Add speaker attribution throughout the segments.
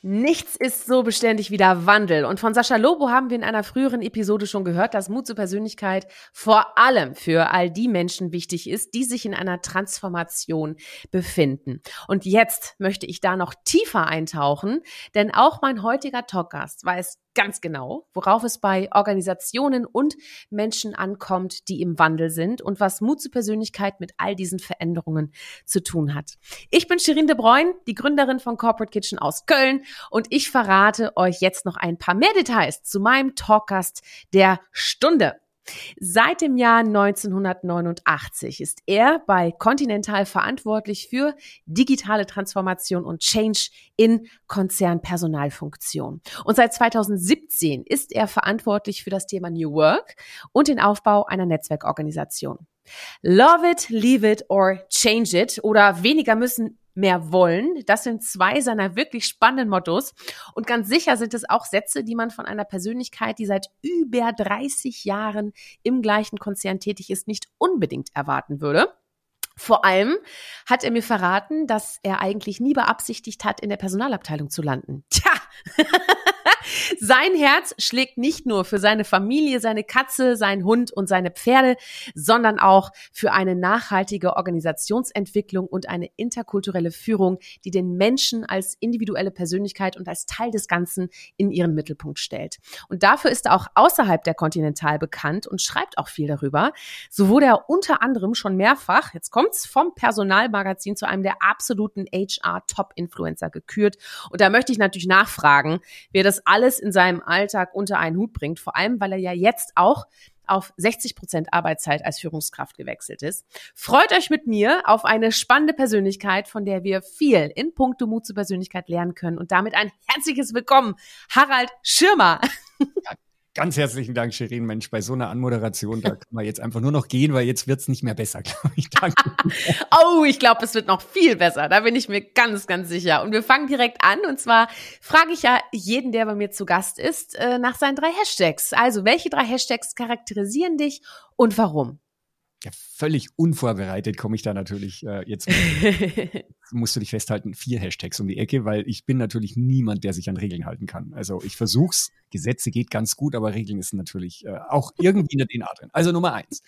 Speaker 1: Nichts ist so beständig wie der Wandel. Und von Sascha Lobo haben wir in einer früheren Episode schon gehört, dass Mut zur Persönlichkeit vor allem für all die Menschen wichtig ist, die sich in einer Transformation befinden. Und jetzt möchte ich da noch tiefer eintauchen, denn auch mein heutiger Talkgast weiß ganz genau, worauf es bei Organisationen und Menschen ankommt, die im Wandel sind und was Mut zur Persönlichkeit mit all diesen Veränderungen zu tun hat. Ich bin Shirin de Bruyne, die Gründerin von Corporate Kitchen aus Köln und ich verrate euch jetzt noch ein paar mehr Details zu meinem Talkgast der Stunde. Seit dem Jahr 1989 ist er bei Continental verantwortlich für digitale Transformation und Change in Konzernpersonalfunktion. Und seit 2017 ist er verantwortlich für das Thema New Work und den Aufbau einer Netzwerkorganisation. Love it, leave it or change it oder weniger müssen mehr wollen. Das sind zwei seiner wirklich spannenden Mottos. Und ganz sicher sind es auch Sätze, die man von einer Persönlichkeit, die seit über 30 Jahren im gleichen Konzern tätig ist, nicht unbedingt erwarten würde. Vor allem hat er mir verraten, dass er eigentlich nie beabsichtigt hat, in der Personalabteilung zu landen. Tja! Sein Herz schlägt nicht nur für seine Familie, seine Katze, seinen Hund und seine Pferde, sondern auch für eine nachhaltige Organisationsentwicklung und eine interkulturelle Führung, die den Menschen als individuelle Persönlichkeit und als Teil des Ganzen in ihren Mittelpunkt stellt. Und dafür ist er auch außerhalb der Continental bekannt und schreibt auch viel darüber. So wurde er unter anderem schon mehrfach, jetzt kommt's, vom Personalmagazin zu einem der absoluten HR-Top-Influencer gekürt. Und da möchte ich natürlich nachfragen, wer das alles in seinem Alltag unter einen Hut bringt, vor allem weil er ja jetzt auch auf 60 Prozent Arbeitszeit als Führungskraft gewechselt ist. Freut euch mit mir auf eine spannende Persönlichkeit, von der wir viel in puncto Mut zur Persönlichkeit lernen können. Und damit ein herzliches Willkommen, Harald Schirmer.
Speaker 2: Ja, Ganz herzlichen Dank, Shirin. Mensch, bei so einer Anmoderation, da kann man jetzt einfach nur noch gehen, weil jetzt wird es nicht mehr besser, glaube ich. Danke.
Speaker 1: oh, ich glaube, es wird noch viel besser. Da bin ich mir ganz, ganz sicher. Und wir fangen direkt an. Und zwar frage ich ja jeden, der bei mir zu Gast ist, äh, nach seinen drei Hashtags. Also, welche drei Hashtags charakterisieren dich und warum?
Speaker 2: Ja, völlig unvorbereitet komme ich da natürlich äh, jetzt. musst du dich festhalten, vier Hashtags um die Ecke, weil ich bin natürlich niemand, der sich an Regeln halten kann. Also ich versuch's, Gesetze geht ganz gut, aber Regeln ist natürlich äh, auch irgendwie in der DNA drin. Also Nummer eins.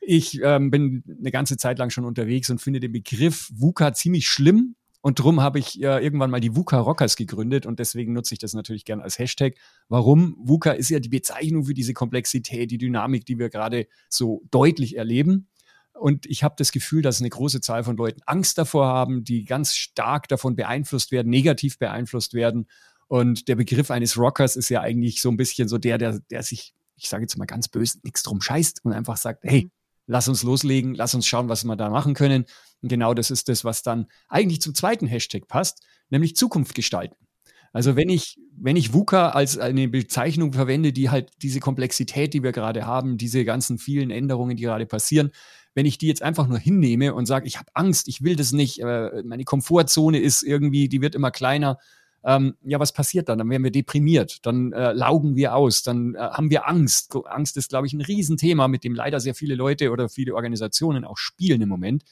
Speaker 2: Ich ähm, bin eine ganze Zeit lang schon unterwegs und finde den Begriff VUCA ziemlich schlimm, und drum habe ich äh, irgendwann mal die VUCA Rockers gegründet und deswegen nutze ich das natürlich gern als Hashtag. Warum? VUCA ist ja die Bezeichnung für diese Komplexität, die Dynamik, die wir gerade so deutlich erleben. Und ich habe das Gefühl, dass eine große Zahl von Leuten Angst davor haben, die ganz stark davon beeinflusst werden, negativ beeinflusst werden. Und der Begriff eines Rockers ist ja eigentlich so ein bisschen so der, der, der sich, ich sage jetzt mal ganz böse, nichts drum scheißt und einfach sagt, hey, lass uns loslegen, lass uns schauen, was wir da machen können. Und genau das ist das, was dann eigentlich zum zweiten Hashtag passt, nämlich Zukunft gestalten. Also wenn ich, wenn ich VUCA als eine Bezeichnung verwende, die halt diese Komplexität, die wir gerade haben, diese ganzen vielen Änderungen, die gerade passieren, wenn ich die jetzt einfach nur hinnehme und sage, ich habe Angst, ich will das nicht, äh, meine Komfortzone ist irgendwie, die wird immer kleiner, ähm, ja, was passiert dann? Dann werden wir deprimiert, dann äh, laugen wir aus, dann äh, haben wir Angst. Angst ist, glaube ich, ein Riesenthema, mit dem leider sehr viele Leute oder viele Organisationen auch spielen im Moment.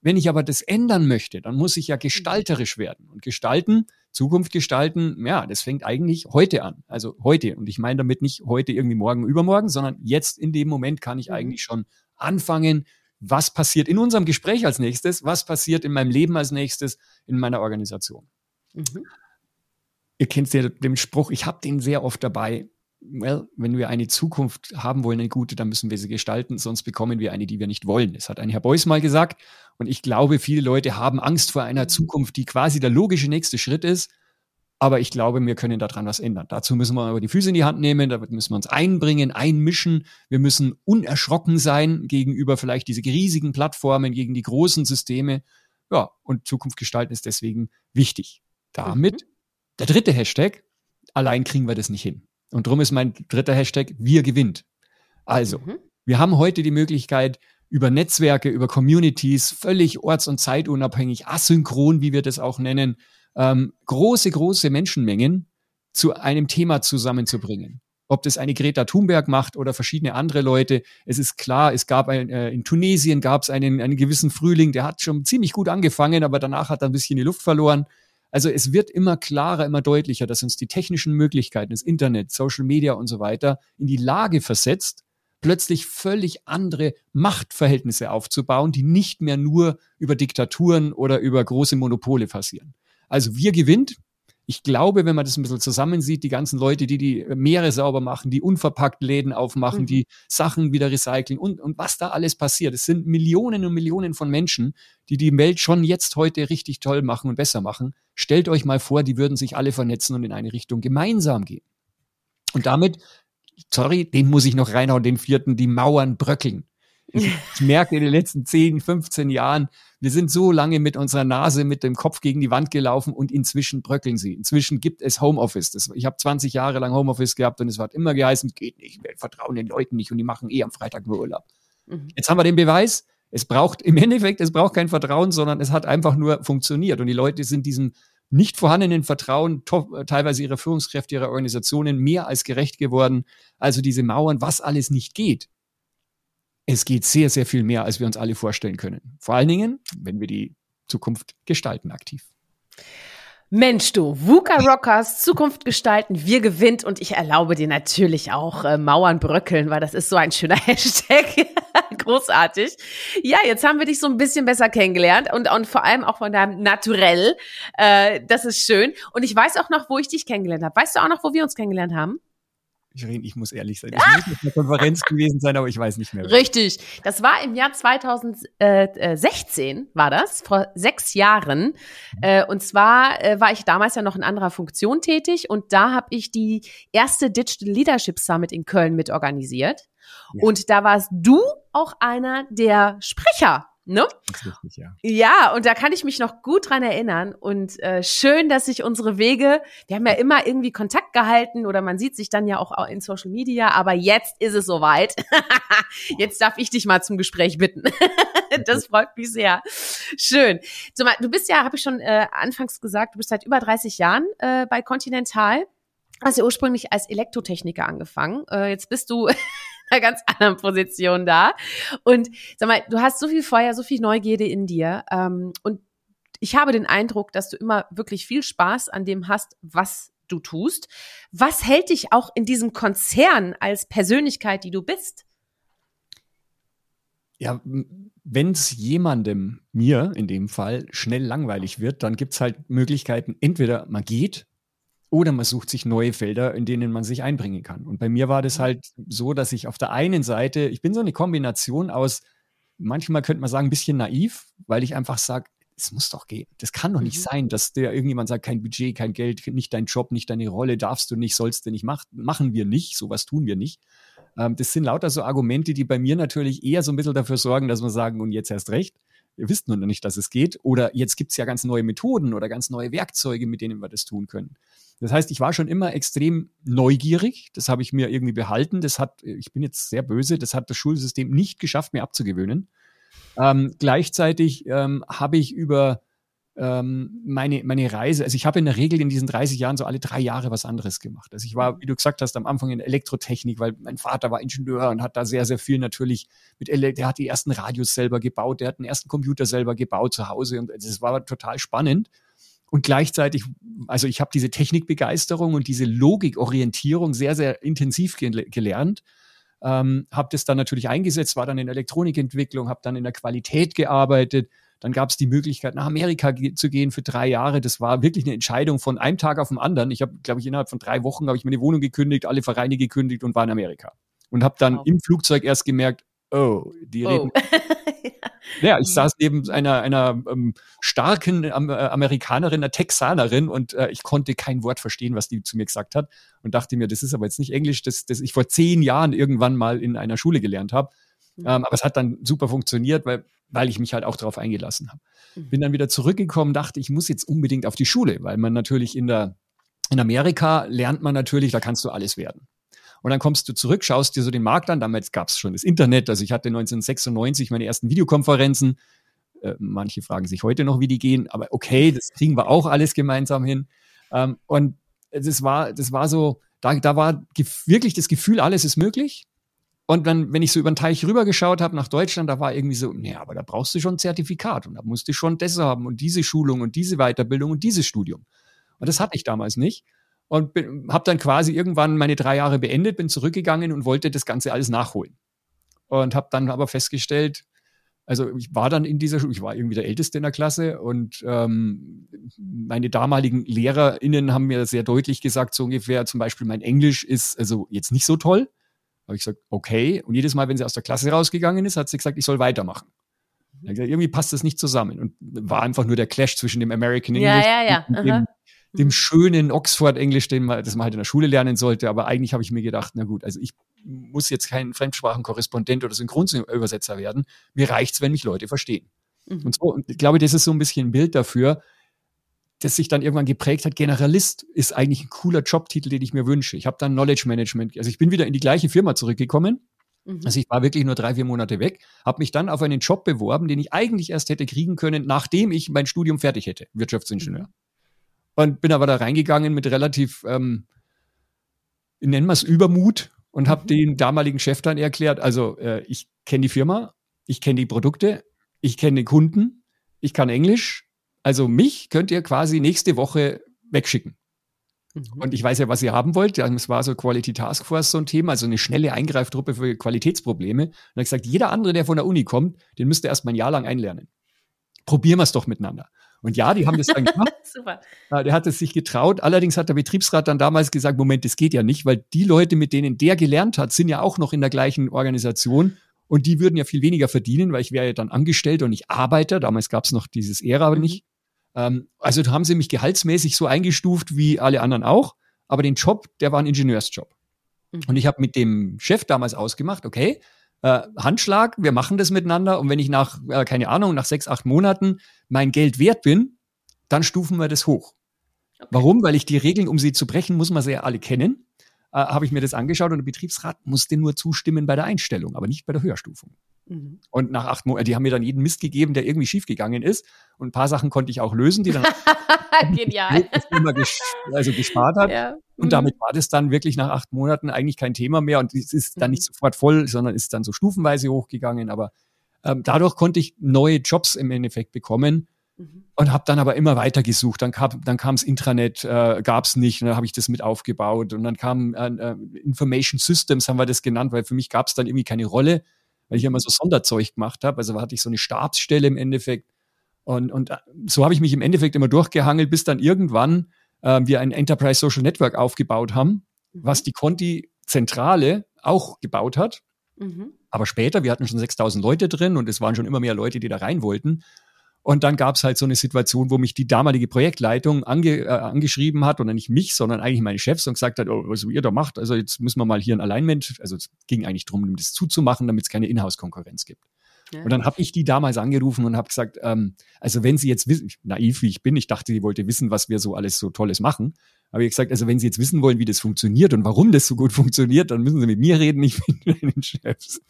Speaker 2: Wenn ich aber das ändern möchte, dann muss ich ja gestalterisch werden. Und gestalten, Zukunft gestalten, ja, das fängt eigentlich heute an. Also heute. Und ich meine damit nicht heute irgendwie morgen, übermorgen, sondern jetzt in dem Moment kann ich mhm. eigentlich schon anfangen, was passiert in unserem Gespräch als nächstes, was passiert in meinem Leben als nächstes, in meiner Organisation. Mhm ihr kennt ja den Spruch, ich habe den sehr oft dabei. Well, wenn wir eine Zukunft haben wollen, eine gute, dann müssen wir sie gestalten, sonst bekommen wir eine, die wir nicht wollen. Das hat ein Herr Beuys mal gesagt. Und ich glaube, viele Leute haben Angst vor einer Zukunft, die quasi der logische nächste Schritt ist. Aber ich glaube, wir können daran was ändern. Dazu müssen wir aber die Füße in die Hand nehmen, da müssen wir uns einbringen, einmischen. Wir müssen unerschrocken sein gegenüber vielleicht diese riesigen Plattformen, gegen die großen Systeme. Ja, und Zukunft gestalten ist deswegen wichtig. Damit mhm. Der dritte Hashtag, allein kriegen wir das nicht hin. Und darum ist mein dritter Hashtag, wir gewinnt. Also, mhm. wir haben heute die Möglichkeit, über Netzwerke, über Communities, völlig orts- und zeitunabhängig, asynchron, wie wir das auch nennen, ähm, große, große Menschenmengen zu einem Thema zusammenzubringen. ob das eine Greta Thunberg macht oder verschiedene andere Leute. Es ist klar, es gab ein, äh, in Tunesien gab es einen, einen gewissen Frühling, der hat schon ziemlich gut angefangen, aber danach hat er ein bisschen die Luft verloren. Also es wird immer klarer, immer deutlicher, dass uns die technischen Möglichkeiten, das Internet, Social Media und so weiter in die Lage versetzt, plötzlich völlig andere Machtverhältnisse aufzubauen, die nicht mehr nur über Diktaturen oder über große Monopole passieren. Also wir gewinnt. Ich glaube, wenn man das ein bisschen zusammensieht, die ganzen Leute, die die Meere sauber machen, die unverpackt Läden aufmachen, mhm. die Sachen wieder recyceln und, und was da alles passiert. Es sind Millionen und Millionen von Menschen, die die Welt schon jetzt heute richtig toll machen und besser machen. Stellt euch mal vor, die würden sich alle vernetzen und in eine Richtung gemeinsam gehen. Und damit sorry, den muss ich noch reinhauen, den vierten, die Mauern bröckeln. Ich, merke in den letzten 10, 15 Jahren, wir sind so lange mit unserer Nase, mit dem Kopf gegen die Wand gelaufen und inzwischen bröckeln sie. Inzwischen gibt es Homeoffice. Das, ich habe 20 Jahre lang Homeoffice gehabt und es hat immer geheißen, geht nicht, wir vertrauen den Leuten nicht und die machen eh am Freitag nur Urlaub. Mhm. Jetzt haben wir den Beweis, es braucht im Endeffekt, es braucht kein Vertrauen, sondern es hat einfach nur funktioniert und die Leute sind diesem nicht vorhandenen Vertrauen äh, teilweise ihrer Führungskräfte, ihrer Organisationen mehr als gerecht geworden. Also diese Mauern, was alles nicht geht. Es geht sehr, sehr viel mehr, als wir uns alle vorstellen können. Vor allen Dingen, wenn wir die Zukunft gestalten aktiv.
Speaker 1: Mensch, du, VUCA Rockers, Zukunft gestalten, wir gewinnt und ich erlaube dir natürlich auch äh, Mauern bröckeln, weil das ist so ein schöner Hashtag. Großartig. Ja, jetzt haben wir dich so ein bisschen besser kennengelernt und, und vor allem auch von deinem Naturell. Äh, das ist schön. Und ich weiß auch noch, wo ich dich kennengelernt habe. Weißt du auch noch, wo wir uns kennengelernt haben?
Speaker 2: Shirin, ich muss ehrlich sein. Es muss eine Konferenz gewesen sein, aber ich weiß nicht mehr.
Speaker 1: Richtig. Das war im Jahr 2016, war das, vor sechs Jahren. Mhm. Äh, und zwar äh, war ich damals ja noch in anderer Funktion tätig und da habe ich die erste Digital Leadership Summit in Köln mitorganisiert. Ja. Und da warst du auch einer der Sprecher Ne? Richtig, ja. ja, und da kann ich mich noch gut dran erinnern. Und äh, schön, dass sich unsere Wege, wir haben ja immer irgendwie Kontakt gehalten oder man sieht sich dann ja auch in Social Media, aber jetzt ist es soweit. jetzt darf ich dich mal zum Gespräch bitten. das freut mich sehr. Schön. So, du bist ja, habe ich schon äh, anfangs gesagt, du bist seit über 30 Jahren äh, bei Continental. Hast ja ursprünglich als Elektrotechniker angefangen. Äh, jetzt bist du einer ganz anderen Position da. Und sag mal, du hast so viel Feuer, so viel Neugierde in dir. Ähm, und ich habe den Eindruck, dass du immer wirklich viel Spaß an dem hast, was du tust. Was hält dich auch in diesem Konzern als Persönlichkeit, die du bist?
Speaker 2: Ja, wenn es jemandem, mir in dem Fall, schnell langweilig wird, dann gibt es halt Möglichkeiten, entweder man geht oder man sucht sich neue Felder, in denen man sich einbringen kann. Und bei mir war das mhm. halt so, dass ich auf der einen Seite, ich bin so eine Kombination aus, manchmal könnte man sagen, ein bisschen naiv, weil ich einfach sage, es muss doch gehen. Das kann doch nicht mhm. sein, dass der irgendjemand sagt, kein Budget, kein Geld, nicht dein Job, nicht deine Rolle, darfst du nicht, sollst du nicht, mach, machen wir nicht, sowas tun wir nicht. Ähm, das sind lauter so Argumente, die bei mir natürlich eher so ein bisschen dafür sorgen, dass wir sagen, und jetzt erst recht ihr wisst nur noch nicht, dass es geht. Oder jetzt gibt es ja ganz neue Methoden oder ganz neue Werkzeuge, mit denen wir das tun können. Das heißt, ich war schon immer extrem neugierig. Das habe ich mir irgendwie behalten. Das hat, ich bin jetzt sehr böse, das hat das Schulsystem nicht geschafft, mir abzugewöhnen. Ähm, gleichzeitig ähm, habe ich über ähm, meine, meine Reise, also ich habe in der Regel in diesen 30 Jahren so alle drei Jahre was anderes gemacht. Also ich war, wie du gesagt hast, am Anfang in Elektrotechnik, weil mein Vater war Ingenieur und hat da sehr, sehr viel natürlich mit, Ele der hat die ersten Radios selber gebaut, der hat den ersten Computer selber gebaut zu Hause und das war total spannend. Und gleichzeitig, also ich habe diese Technikbegeisterung und diese Logikorientierung sehr, sehr intensiv gel gelernt. Ähm, habe das dann natürlich eingesetzt, war dann in Elektronikentwicklung, habe dann in der Qualität gearbeitet, dann gab es die Möglichkeit, nach Amerika ge zu gehen für drei Jahre. Das war wirklich eine Entscheidung von einem Tag auf den anderen. Ich habe, glaube ich, innerhalb von drei Wochen habe ich meine Wohnung gekündigt, alle Vereine gekündigt und war in Amerika. Und habe dann wow. im Flugzeug erst gemerkt, oh, die oh. reden. ja. ich saß neben einer, einer ähm, starken ähm, äh, Amerikanerin, einer Texanerin und äh, ich konnte kein Wort verstehen, was die zu mir gesagt hat und dachte mir, das ist aber jetzt nicht Englisch, das, das ich vor zehn Jahren irgendwann mal in einer Schule gelernt habe. Mhm. Ähm, aber es hat dann super funktioniert, weil weil ich mich halt auch darauf eingelassen habe. Mhm. Bin dann wieder zurückgekommen, dachte, ich muss jetzt unbedingt auf die Schule, weil man natürlich in der in Amerika lernt man natürlich, da kannst du alles werden. Und dann kommst du zurück, schaust dir so den Markt an. Damals gab es schon das Internet. Also ich hatte 1996 meine ersten Videokonferenzen. Äh, manche fragen sich heute noch, wie die gehen. Aber okay, das kriegen wir auch alles gemeinsam hin. Ähm, und das war, das war so, da, da war wirklich das Gefühl, alles ist möglich. Und dann, wenn ich so über den Teich rübergeschaut habe nach Deutschland, da war irgendwie so, nee, aber da brauchst du schon ein Zertifikat und da musst du schon das haben und diese Schulung und diese Weiterbildung und dieses Studium. Und das hatte ich damals nicht. Und habe dann quasi irgendwann meine drei Jahre beendet, bin zurückgegangen und wollte das Ganze alles nachholen. Und habe dann aber festgestellt, also ich war dann in dieser Schule, ich war irgendwie der Älteste in der Klasse und ähm, meine damaligen LehrerInnen haben mir sehr deutlich gesagt, so ungefähr zum Beispiel mein Englisch ist also jetzt nicht so toll. Habe ich gesagt, okay. Und jedes Mal, wenn sie aus der Klasse rausgegangen ist, hat sie gesagt, ich soll weitermachen. Gesagt, irgendwie passt das nicht zusammen. Und war einfach nur der Clash zwischen dem American English
Speaker 3: ja, ja, ja.
Speaker 2: und dem, dem, schönen Oxford-Englisch, den man, das man halt in der Schule lernen sollte. Aber eigentlich habe ich mir gedacht, na gut, also ich muss jetzt kein Fremdsprachenkorrespondent oder Synchronübersetzer werden. Mir reicht's, wenn mich Leute verstehen. Mhm. Und so, und ich glaube, das ist so ein bisschen ein Bild dafür, das sich dann irgendwann geprägt hat. Generalist ist eigentlich ein cooler Jobtitel, den ich mir wünsche. Ich habe dann Knowledge Management, also ich bin wieder in die gleiche Firma zurückgekommen. Mhm. Also ich war wirklich nur drei, vier Monate weg, habe mich dann auf einen Job beworben, den ich eigentlich erst hätte kriegen können, nachdem ich mein Studium fertig hätte, Wirtschaftsingenieur. Mhm. Und bin aber da reingegangen mit relativ, ähm, nennen wir es Übermut und habe mhm. den damaligen Chef dann erklärt, also äh, ich kenne die Firma, ich kenne die Produkte, ich kenne den Kunden, ich kann Englisch, also mich könnt ihr quasi nächste Woche wegschicken. Mhm. Und ich weiß ja, was ihr haben wollt. Es war so Quality Task Force so ein Thema, also eine schnelle Eingreiftruppe für Qualitätsprobleme. Und dann ich gesagt, jeder andere, der von der Uni kommt, den müsst ihr erstmal ein Jahr lang einlernen. Probieren wir es doch miteinander. Und ja, die haben das dann gemacht. Super. Der hat es sich getraut. Allerdings hat der Betriebsrat dann damals gesagt, Moment, das geht ja nicht, weil die Leute, mit denen der gelernt hat, sind ja auch noch in der gleichen Organisation. Und die würden ja viel weniger verdienen, weil ich wäre ja dann Angestellter und nicht Arbeiter. Damals gab es noch dieses Ära mhm. nicht. Ähm, also haben sie mich gehaltsmäßig so eingestuft wie alle anderen auch. Aber den Job, der war ein Ingenieursjob. Mhm. Und ich habe mit dem Chef damals ausgemacht, okay, äh, Handschlag, wir machen das miteinander und wenn ich nach, äh, keine Ahnung, nach sechs, acht Monaten mein Geld wert bin, dann stufen wir das hoch. Okay. Warum? Weil ich die Regeln, um sie zu brechen, muss man sie ja alle kennen. Äh, Habe ich mir das angeschaut und der Betriebsrat musste nur zustimmen bei der Einstellung, aber nicht bei der Höherstufung. Mhm. Und nach acht Monaten, die haben mir dann jeden Mist gegeben, der irgendwie schiefgegangen ist. Und ein paar Sachen konnte ich auch lösen, die dann
Speaker 3: Genial.
Speaker 2: ges also gespart hat. Ja. Und mhm. damit war das dann wirklich nach acht Monaten eigentlich kein Thema mehr. Und es ist dann mhm. nicht sofort voll, sondern ist dann so stufenweise hochgegangen. Aber ähm, dadurch konnte ich neue Jobs im Endeffekt bekommen. Mhm. Und habe dann aber immer weiter gesucht. Dann kam dann kam's Intranet, äh, gab es nicht. Und dann habe ich das mit aufgebaut. Und dann kam äh, äh, Information Systems, haben wir das genannt, weil für mich gab es dann irgendwie keine Rolle, weil ich immer so Sonderzeug gemacht habe. Also hatte ich so eine Stabsstelle im Endeffekt. Und, und äh, so habe ich mich im Endeffekt immer durchgehangelt, bis dann irgendwann äh, wir ein Enterprise Social Network aufgebaut haben, mhm. was die Conti-Zentrale auch gebaut hat. Mhm. Aber später, wir hatten schon 6000 Leute drin und es waren schon immer mehr Leute, die da rein wollten. Und dann gab es halt so eine Situation, wo mich die damalige Projektleitung ange, äh, angeschrieben hat, oder nicht mich, sondern eigentlich meine Chefs und gesagt hat, oh, was ihr da macht, also jetzt müssen wir mal hier ein Alignment, also es ging eigentlich darum, das zuzumachen, damit es keine Inhouse-Konkurrenz gibt. Und dann habe ich die damals angerufen und habe gesagt, ähm, also wenn Sie jetzt wissen, naiv wie ich bin, ich dachte, sie wollte wissen, was wir so alles so Tolles machen. Habe ich gesagt, also wenn Sie jetzt wissen wollen, wie das funktioniert und warum das so gut funktioniert, dann müssen Sie mit mir reden, nicht mit den Chefs.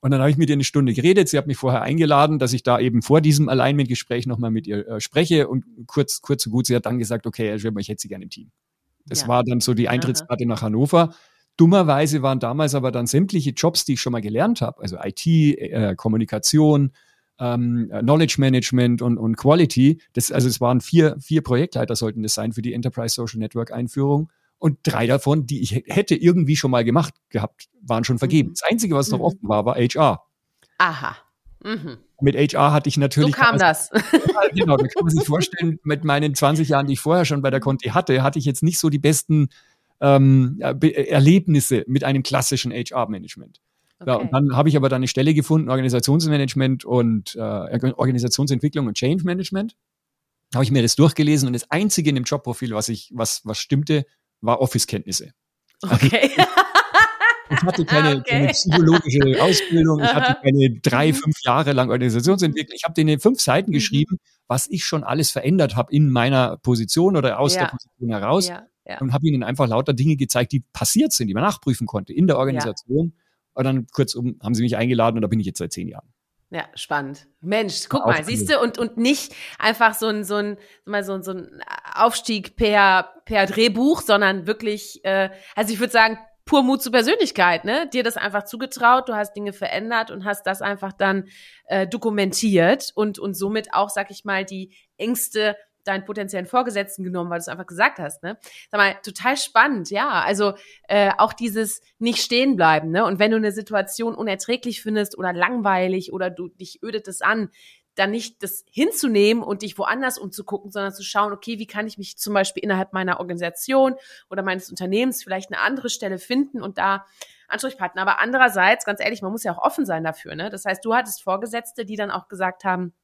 Speaker 2: Und dann habe ich mit ihr eine Stunde geredet. Sie hat mich vorher eingeladen, dass ich da eben vor diesem Alignment-Gespräch nochmal mit ihr äh, spreche. Und kurz, kurz so gut, sie hat dann gesagt, okay, ich hätte Sie gerne im Team. Das ja. war dann so die Eintrittskarte nach Hannover. Dummerweise waren damals aber dann sämtliche Jobs, die ich schon mal gelernt habe, also IT, äh, Kommunikation, ähm, Knowledge Management und, und Quality. Das, also es waren vier, vier Projektleiter sollten das sein für die Enterprise Social Network Einführung. Und drei davon, die ich hätte irgendwie schon mal gemacht gehabt, waren schon vergeben. Mhm. Das Einzige, was noch mhm. offen war, war HR.
Speaker 3: Aha. Mhm.
Speaker 2: Mit HR hatte ich natürlich.
Speaker 3: So kam das.
Speaker 2: Ja, genau, da kann man sich vorstellen, mit meinen 20 Jahren, die ich vorher schon bei der Conti hatte, hatte ich jetzt nicht so die besten ähm, Erlebnisse mit einem klassischen HR-Management. Okay. Ja, und dann habe ich aber dann eine Stelle gefunden, Organisationsmanagement und äh, Organisationsentwicklung und Change Management. Habe ich mir das durchgelesen und das Einzige in dem Jobprofil, was ich, was, was stimmte, war Office-Kenntnisse.
Speaker 3: Okay.
Speaker 2: Ich hatte keine, okay. keine psychologische Ausbildung, ich hatte keine drei, mhm. fünf Jahre lang Organisationsentwicklung. Ich habe denen fünf Seiten mhm. geschrieben, was ich schon alles verändert habe in meiner Position oder aus ja. der Position heraus. Ja ja. und habe ihnen einfach lauter Dinge gezeigt, die passiert sind, die man nachprüfen konnte in der Organisation. Und dann kurzum haben sie mich eingeladen und da bin ich jetzt seit zehn Jahren.
Speaker 1: Ja, spannend. Mensch, guck mal, siehst du, und, und nicht einfach so ein, so ein, mal so, so ein Aufstieg per, per Drehbuch, sondern wirklich, äh, also ich würde sagen, pur Mut zur Persönlichkeit, ne? Dir das einfach zugetraut, du hast Dinge verändert und hast das einfach dann äh, dokumentiert und, und somit auch, sag ich mal, die Ängste deinen potenziellen Vorgesetzten genommen, weil du es einfach gesagt hast, ne? Sag mal, total spannend, ja. Also äh, auch dieses nicht stehen bleiben, ne? Und wenn du eine Situation unerträglich findest oder langweilig oder du dich ödet es an, dann nicht das hinzunehmen und dich woanders umzugucken, sondern zu schauen, okay, wie kann ich mich zum Beispiel innerhalb meiner Organisation oder meines Unternehmens vielleicht eine andere Stelle finden und da Ansprechpartner. Aber andererseits, ganz ehrlich, man muss ja auch offen sein dafür. Ne? Das heißt, du hattest Vorgesetzte, die dann auch gesagt haben,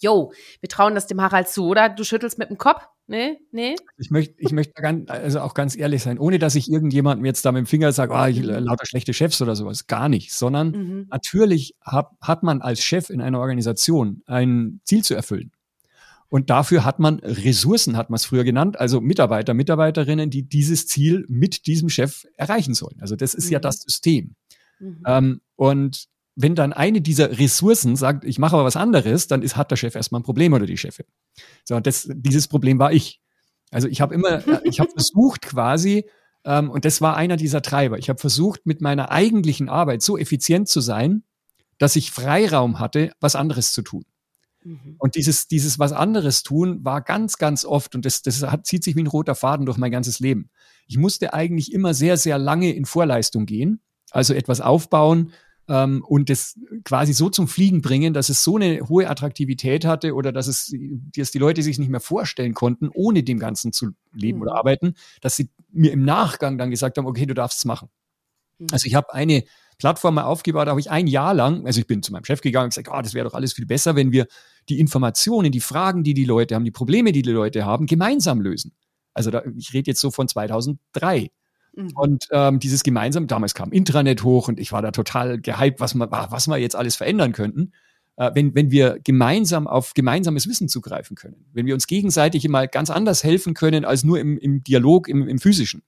Speaker 1: yo, wir trauen das dem Harald zu, oder? Du schüttelst mit dem Kopf? Nee, nee.
Speaker 2: Ich möchte, ich möchte ganz, also auch ganz ehrlich sein, ohne dass ich irgendjemandem jetzt da mit dem Finger sage, ah, ich mhm. lauter schlechte Chefs oder sowas. Gar nicht. Sondern mhm. natürlich hat, hat man als Chef in einer Organisation ein Ziel zu erfüllen. Und dafür hat man Ressourcen, hat man es früher genannt, also Mitarbeiter, Mitarbeiterinnen, die dieses Ziel mit diesem Chef erreichen sollen. Also das ist mhm. ja das System. Mhm. Ähm, und wenn dann eine dieser Ressourcen sagt, ich mache aber was anderes, dann ist, hat der Chef erstmal ein Problem oder die Chefin. So, das, dieses Problem war ich. Also ich habe immer, äh, ich habe versucht quasi, ähm, und das war einer dieser Treiber, ich habe versucht, mit meiner eigentlichen Arbeit so effizient zu sein, dass ich Freiraum hatte, was anderes zu tun. Mhm. Und dieses, dieses was anderes tun war ganz, ganz oft, und das, das hat, zieht sich wie ein roter Faden durch mein ganzes Leben. Ich musste eigentlich immer sehr, sehr lange in Vorleistung gehen, also etwas aufbauen, ähm, und das quasi so zum Fliegen bringen, dass es so eine hohe Attraktivität hatte oder dass es dass die Leute sich nicht mehr vorstellen konnten, ohne dem Ganzen zu leben mhm. oder arbeiten, dass sie mir im Nachgang dann gesagt haben, okay, du darfst es machen. Mhm. Also ich habe eine Plattform mal aufgebaut, da habe ich ein Jahr lang, also ich bin zu meinem Chef gegangen und gesagt, oh, das wäre doch alles viel besser, wenn wir die Informationen, die Fragen, die die Leute haben, die Probleme, die die Leute haben, gemeinsam lösen. Also da, ich rede jetzt so von 2003. Mhm. Und ähm, dieses gemeinsam, damals kam Intranet hoch und ich war da total gehypt, was wir, was wir jetzt alles verändern könnten. Äh, wenn, wenn wir gemeinsam auf gemeinsames Wissen zugreifen können, wenn wir uns gegenseitig immer ganz anders helfen können als nur im, im Dialog, im, im physischen.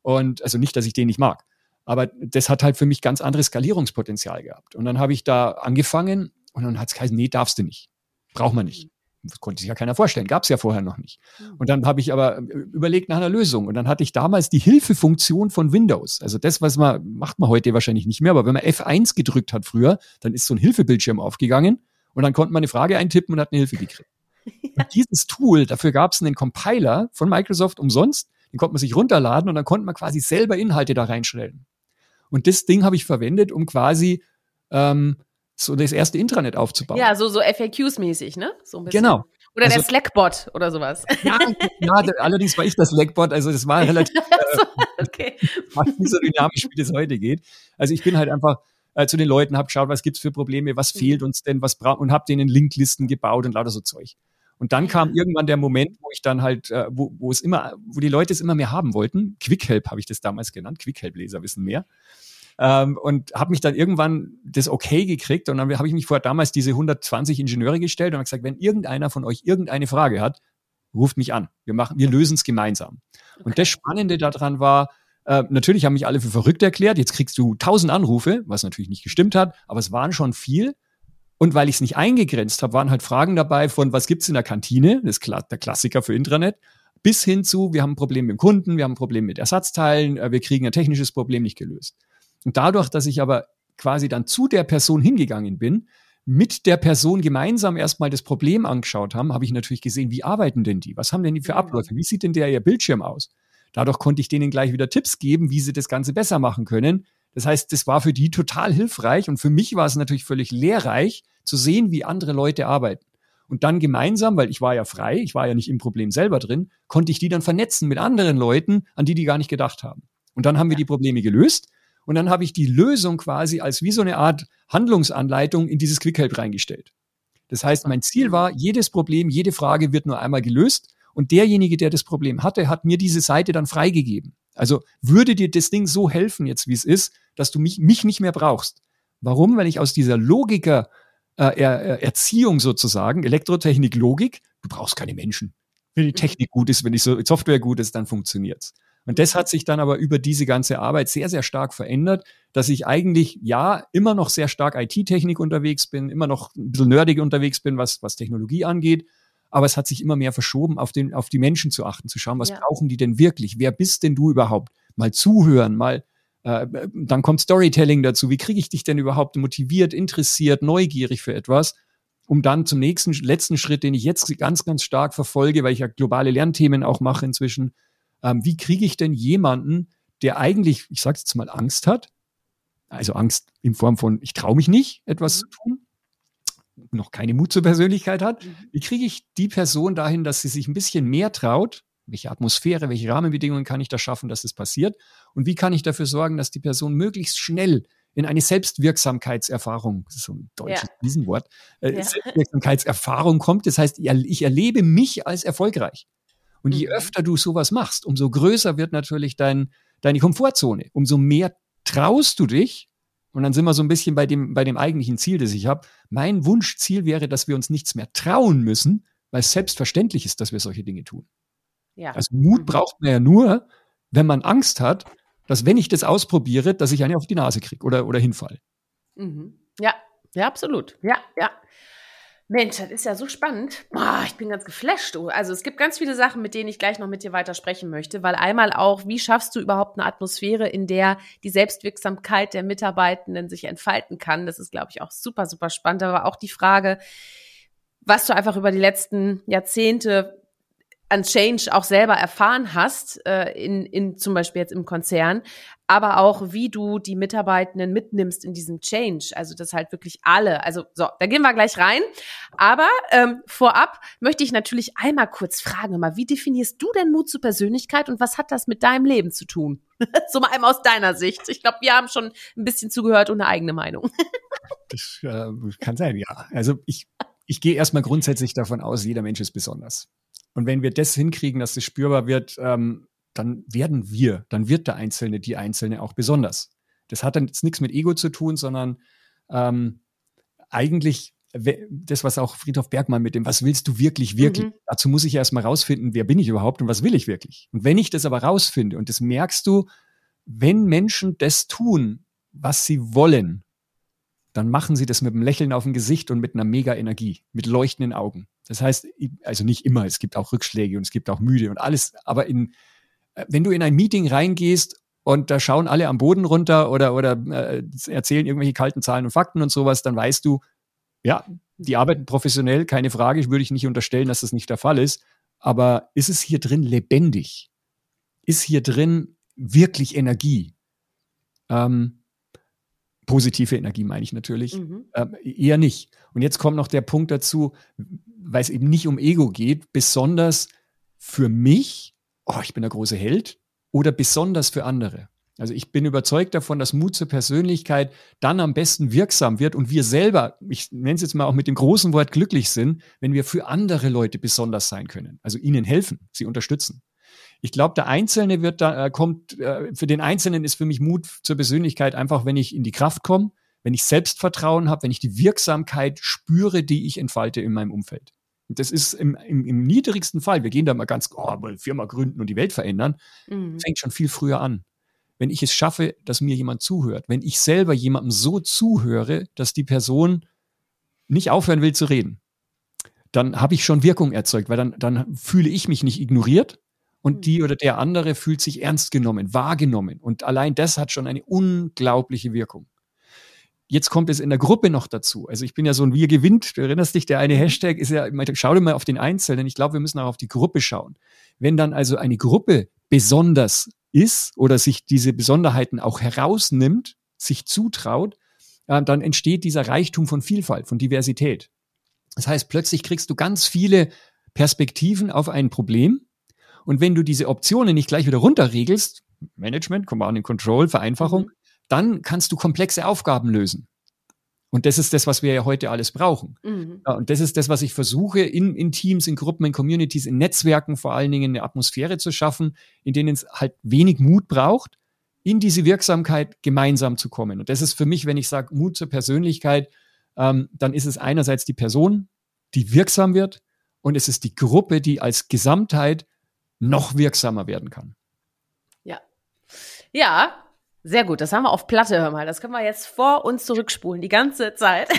Speaker 2: Und also nicht, dass ich den nicht mag. Aber das hat halt für mich ganz anderes Skalierungspotenzial gehabt. Und dann habe ich da angefangen und dann hat es geheißen, nee, darfst du nicht. Braucht man nicht. Das konnte sich ja keiner vorstellen, gab es ja vorher noch nicht. Hm. Und dann habe ich aber äh, überlegt nach einer Lösung. Und dann hatte ich damals die Hilfefunktion von Windows. Also das, was man, macht man heute wahrscheinlich nicht mehr, aber wenn man F1 gedrückt hat früher, dann ist so ein Hilfebildschirm aufgegangen und dann konnte man eine Frage eintippen und hat eine Hilfe gekriegt. Ja. Und dieses Tool, dafür gab es einen Compiler von Microsoft umsonst, den konnte man sich runterladen und dann konnte man quasi selber Inhalte da reinstellen. Und das Ding habe ich verwendet, um quasi ähm, so das erste Intranet aufzubauen.
Speaker 1: Ja, so, so FAQs-mäßig, ne? So
Speaker 2: ein bisschen. Genau.
Speaker 1: Oder also, der Slackbot oder sowas.
Speaker 2: Ja, ja, allerdings war ich das Slackbot, also das war relativ äh, okay. nicht so dynamisch, wie das heute geht. Also ich bin halt einfach äh, zu den Leuten, habe geschaut, was gibt's für Probleme, was mhm. fehlt uns denn, was braucht und habe denen Linklisten gebaut und lauter so Zeug. Und dann kam irgendwann der Moment, wo ich dann halt, äh, wo, wo es immer, wo die Leute es immer mehr haben wollten. Quick Help habe ich das damals genannt. Quick Help Leser wissen mehr. Ähm, und habe mich dann irgendwann das okay gekriegt und dann habe ich mich vor damals diese 120 Ingenieure gestellt und habe gesagt, wenn irgendeiner von euch irgendeine Frage hat, ruft mich an. Wir machen, wir lösen es gemeinsam. Okay. Und das Spannende daran war, äh, natürlich haben mich alle für verrückt erklärt. Jetzt kriegst du tausend Anrufe, was natürlich nicht gestimmt hat, aber es waren schon viel. Und weil ich es nicht eingegrenzt habe, waren halt Fragen dabei von, was gibt's in der Kantine, das ist der Klassiker für Intranet, bis hin zu, wir haben ein Problem mit dem Kunden, wir haben ein Problem mit Ersatzteilen, äh, wir kriegen ein technisches Problem nicht gelöst. Und dadurch, dass ich aber quasi dann zu der Person hingegangen bin, mit der Person gemeinsam erstmal das Problem angeschaut haben, habe ich natürlich gesehen, wie arbeiten denn die? Was haben denn die für Abläufe? Wie sieht denn der ihr Bildschirm aus? Dadurch konnte ich denen gleich wieder Tipps geben, wie sie das Ganze besser machen können. Das heißt, das war für die total hilfreich und für mich war es natürlich völlig lehrreich zu sehen, wie andere Leute arbeiten. Und dann gemeinsam, weil ich war ja frei, ich war ja nicht im Problem selber drin, konnte ich die dann vernetzen mit anderen Leuten, an die die gar nicht gedacht haben. Und dann haben wir die Probleme gelöst und dann habe ich die Lösung quasi als wie so eine Art Handlungsanleitung in dieses Quick Help reingestellt. Das heißt, mein Ziel war, jedes Problem, jede Frage wird nur einmal gelöst und derjenige, der das Problem hatte, hat mir diese Seite dann freigegeben. Also würde dir das Ding so helfen, jetzt wie es ist, dass du mich, mich nicht mehr brauchst. Warum? Weil ich aus dieser Logiker äh, er, Erziehung sozusagen, Elektrotechnik, Logik, du brauchst keine Menschen. Wenn die Technik gut ist, wenn die Software gut ist, dann funktioniert's. Und das hat sich dann aber über diese ganze Arbeit sehr, sehr stark verändert, dass ich eigentlich, ja, immer noch sehr stark IT-Technik unterwegs bin, immer noch ein bisschen nerdig unterwegs bin, was, was Technologie angeht. Aber es hat sich immer mehr verschoben, auf, den, auf die Menschen zu achten, zu schauen, was ja. brauchen die denn wirklich? Wer bist denn du überhaupt? Mal zuhören, mal, äh, dann kommt Storytelling dazu. Wie kriege ich dich denn überhaupt motiviert, interessiert, neugierig für etwas? Um dann zum nächsten, letzten Schritt, den ich jetzt ganz, ganz stark verfolge, weil ich ja globale Lernthemen auch mache inzwischen, ähm, wie kriege ich denn jemanden, der eigentlich, ich sage jetzt mal, Angst hat, also Angst in Form von, ich traue mich nicht, etwas mhm. zu tun, noch keine Mut zur Persönlichkeit hat, mhm. wie kriege ich die Person dahin, dass sie sich ein bisschen mehr traut? Welche Atmosphäre, welche Rahmenbedingungen kann ich da schaffen, dass es passiert? Und wie kann ich dafür sorgen, dass die Person möglichst schnell in eine Selbstwirksamkeitserfahrung, so ein deutsches ja. Riesenwort, äh, ja. Selbstwirksamkeitserfahrung kommt. Das heißt, ich erlebe mich als erfolgreich. Und je mhm. öfter du sowas machst, umso größer wird natürlich dein, deine Komfortzone. Umso mehr traust du dich. Und dann sind wir so ein bisschen bei dem, bei dem eigentlichen Ziel, das ich habe. Mein Wunschziel wäre, dass wir uns nichts mehr trauen müssen, weil es selbstverständlich ist, dass wir solche Dinge tun. Ja. Also Mut mhm. braucht man ja nur, wenn man Angst hat, dass wenn ich das ausprobiere, dass ich eine auf die Nase kriege oder, oder hinfall.
Speaker 1: Mhm. Ja, ja, absolut. Ja, ja. Mensch, das ist ja so spannend. Boah, ich bin ganz geflasht. Also es gibt ganz viele Sachen, mit denen ich gleich noch mit dir weiter sprechen möchte, weil einmal auch, wie schaffst du überhaupt eine Atmosphäre, in der die Selbstwirksamkeit der Mitarbeitenden sich entfalten kann? Das ist, glaube ich, auch super, super spannend. Aber auch die Frage, was du einfach über die letzten Jahrzehnte an Change auch selber erfahren hast, äh, in, in zum Beispiel jetzt im Konzern, aber auch wie du die Mitarbeitenden mitnimmst in diesem Change. Also das halt wirklich alle. Also so, da gehen wir gleich rein. Aber ähm, vorab möchte ich natürlich einmal kurz fragen, mal, wie definierst du denn Mut zur Persönlichkeit und was hat das mit deinem Leben zu tun? so mal einmal aus deiner Sicht. Ich glaube, wir haben schon ein bisschen zugehört und eine eigene Meinung.
Speaker 2: das äh, kann sein, ja. Also ich, ich gehe erstmal grundsätzlich davon aus, jeder Mensch ist besonders. Und wenn wir das hinkriegen, dass es spürbar wird, ähm, dann werden wir, dann wird der Einzelne, die Einzelne auch besonders. Das hat dann jetzt nichts mit Ego zu tun, sondern ähm, eigentlich das, was auch Friedhof Bergmann mit dem, was willst du wirklich, wirklich? Mhm. Dazu muss ich erstmal rausfinden, wer bin ich überhaupt und was will ich wirklich? Und wenn ich das aber rausfinde, und das merkst du, wenn Menschen das tun, was sie wollen, dann machen sie das mit einem Lächeln auf dem Gesicht und mit einer mega Energie, mit leuchtenden Augen. Das heißt, also nicht immer, es gibt auch Rückschläge und es gibt auch müde und alles, aber in, wenn du in ein Meeting reingehst und da schauen alle am Boden runter oder, oder äh, erzählen irgendwelche kalten Zahlen und Fakten und sowas, dann weißt du, ja, die arbeiten professionell, keine Frage, würde ich nicht unterstellen, dass das nicht der Fall ist. Aber ist es hier drin lebendig? Ist hier drin wirklich Energie? Ähm, positive Energie meine ich natürlich, mhm. ähm, eher nicht. Und jetzt kommt noch der Punkt dazu, weil es eben nicht um Ego geht, besonders für mich, oh, ich bin der große Held, oder besonders für andere. Also ich bin überzeugt davon, dass Mut zur Persönlichkeit dann am besten wirksam wird und wir selber, ich nenne es jetzt mal auch mit dem großen Wort glücklich sind, wenn wir für andere Leute besonders sein können. Also ihnen helfen, sie unterstützen. Ich glaube, der Einzelne wird da, äh, kommt, äh, für den Einzelnen ist für mich Mut zur Persönlichkeit einfach, wenn ich in die Kraft komme, wenn ich Selbstvertrauen habe, wenn ich die Wirksamkeit spüre, die ich entfalte in meinem Umfeld. Und das ist im, im, im niedrigsten Fall, wir gehen da mal ganz, oh, mal Firma gründen und die Welt verändern, mhm. fängt schon viel früher an. Wenn ich es schaffe, dass mir jemand zuhört, wenn ich selber jemandem so zuhöre, dass die Person nicht aufhören will zu reden, dann habe ich schon Wirkung erzeugt, weil dann, dann fühle ich mich nicht ignoriert, und mhm. die oder der andere fühlt sich ernst genommen, wahrgenommen. Und allein das hat schon eine unglaubliche Wirkung. Jetzt kommt es in der Gruppe noch dazu. Also ich bin ja so ein Wir gewinnt. Du erinnerst dich, der eine mhm. Hashtag ist ja, schau dir mal auf den Einzelnen. Ich glaube, wir müssen auch auf die Gruppe schauen. Wenn dann also eine Gruppe besonders ist oder sich diese Besonderheiten auch herausnimmt, sich zutraut, äh, dann entsteht dieser Reichtum von Vielfalt, von Diversität. Das heißt, plötzlich kriegst du ganz viele Perspektiven auf ein Problem und wenn du diese Optionen nicht gleich wieder runterregelst, Management, Command and Control, Vereinfachung, mhm. Dann kannst du komplexe Aufgaben lösen. Und das ist das, was wir ja heute alles brauchen. Mhm. Ja, und das ist das, was ich versuche, in, in Teams, in Gruppen, in Communities, in Netzwerken vor allen Dingen eine Atmosphäre zu schaffen, in denen es halt wenig Mut braucht, in diese Wirksamkeit gemeinsam zu kommen. Und das ist für mich, wenn ich sage Mut zur Persönlichkeit, ähm, dann ist es einerseits die Person, die wirksam wird, und es ist die Gruppe, die als Gesamtheit noch wirksamer werden kann.
Speaker 1: Ja, sehr gut. Das haben wir auf Platte, hör mal. Das können wir jetzt vor uns zurückspulen, die ganze Zeit.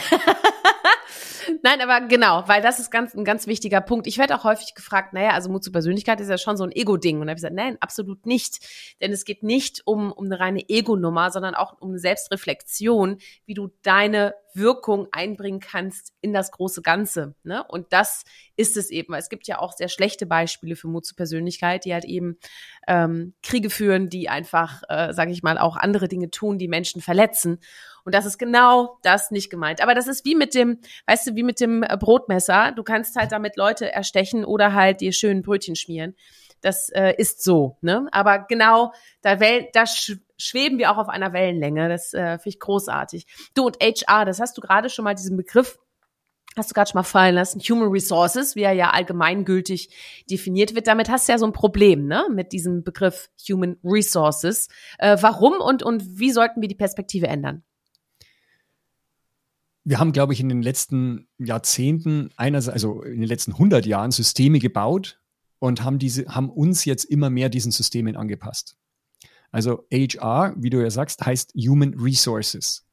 Speaker 1: Nein, aber genau, weil das ist ganz, ein ganz wichtiger Punkt. Ich werde auch häufig gefragt, naja, also Mut zur Persönlichkeit ist ja schon so ein Ego-Ding. Und da habe ich gesagt, nein, absolut nicht. Denn es geht nicht um, um eine reine Ego-Nummer, sondern auch um eine Selbstreflexion, wie du deine Wirkung einbringen kannst in das große Ganze. Ne? Und das ist es eben. Es gibt ja auch sehr schlechte Beispiele für Mut zur Persönlichkeit, die halt eben ähm, Kriege führen, die einfach, äh, sage ich mal, auch andere Dinge tun, die Menschen verletzen. Und das ist genau das nicht gemeint. Aber das ist wie mit dem, weißt du, wie mit dem äh, Brotmesser. Du kannst halt damit Leute erstechen oder halt dir schön Brötchen schmieren. Das äh, ist so, ne? Aber genau, da, da schweben wir auch auf einer Wellenlänge. Das äh, finde ich großartig. Du und HR, das hast du gerade schon mal diesen Begriff hast du gerade schon mal fallen lassen, Human Resources, wie er ja allgemeingültig definiert wird. Damit hast du ja so ein Problem, ne, mit diesem Begriff Human Resources. Äh, warum und, und wie sollten wir die Perspektive ändern?
Speaker 2: Wir haben, glaube ich, in den letzten Jahrzehnten, einerseits, also in den letzten 100 Jahren Systeme gebaut und haben diese, haben uns jetzt immer mehr diesen Systemen angepasst. Also HR, wie du ja sagst, heißt Human Resources.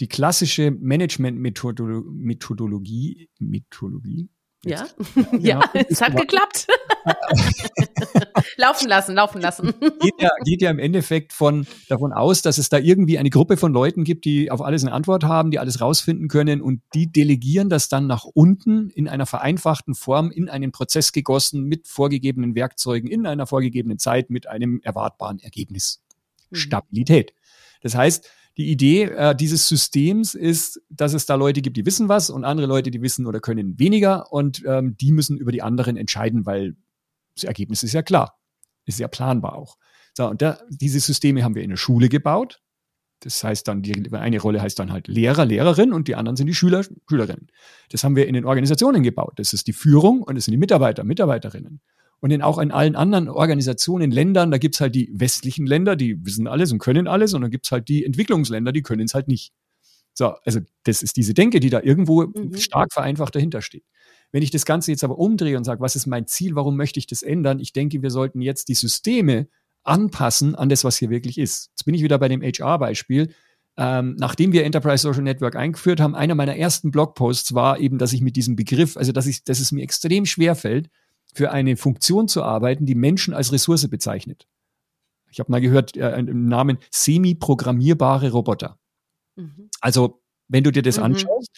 Speaker 2: Die klassische Management-Methodologie, Methodologie,
Speaker 1: ja, ja, ja es hat geklappt. laufen lassen, laufen lassen.
Speaker 2: Geht ja, geht ja im Endeffekt von, davon aus, dass es da irgendwie eine Gruppe von Leuten gibt, die auf alles eine Antwort haben, die alles rausfinden können und die delegieren das dann nach unten in einer vereinfachten Form in einen Prozess gegossen mit vorgegebenen Werkzeugen in einer vorgegebenen Zeit mit einem erwartbaren Ergebnis. Mhm. Stabilität. Das heißt, die Idee äh, dieses Systems ist, dass es da Leute gibt, die wissen was und andere Leute, die wissen oder können weniger und ähm, die müssen über die anderen entscheiden, weil das Ergebnis ist ja klar, ist ja planbar auch. So, und da, diese Systeme haben wir in der Schule gebaut. Das heißt dann, die eine Rolle heißt dann halt Lehrer, Lehrerin und die anderen sind die Schüler, Schülerinnen. Das haben wir in den Organisationen gebaut. Das ist die Führung und das sind die Mitarbeiter, Mitarbeiterinnen. Und in, auch in allen anderen Organisationen, Ländern, da gibt's halt die westlichen Länder, die wissen alles und können alles, und dann gibt's halt die Entwicklungsländer, die können es halt nicht. So, also das ist diese Denke, die da irgendwo mhm. stark vereinfacht dahinter steht. Wenn ich das Ganze jetzt aber umdrehe und sage, was ist mein Ziel, warum möchte ich das ändern? Ich denke, wir sollten jetzt die Systeme anpassen an das, was hier wirklich ist. Jetzt bin ich wieder bei dem HR-Beispiel. Ähm, nachdem wir Enterprise Social Network eingeführt haben, einer meiner ersten Blogposts war eben, dass ich mit diesem Begriff, also dass ich, dass es mir extrem schwer fällt, für eine Funktion zu arbeiten, die Menschen als Ressource bezeichnet. Ich habe mal gehört, äh, im Namen semi-programmierbare Roboter. Mhm. Also, wenn du dir das mhm. anschaust,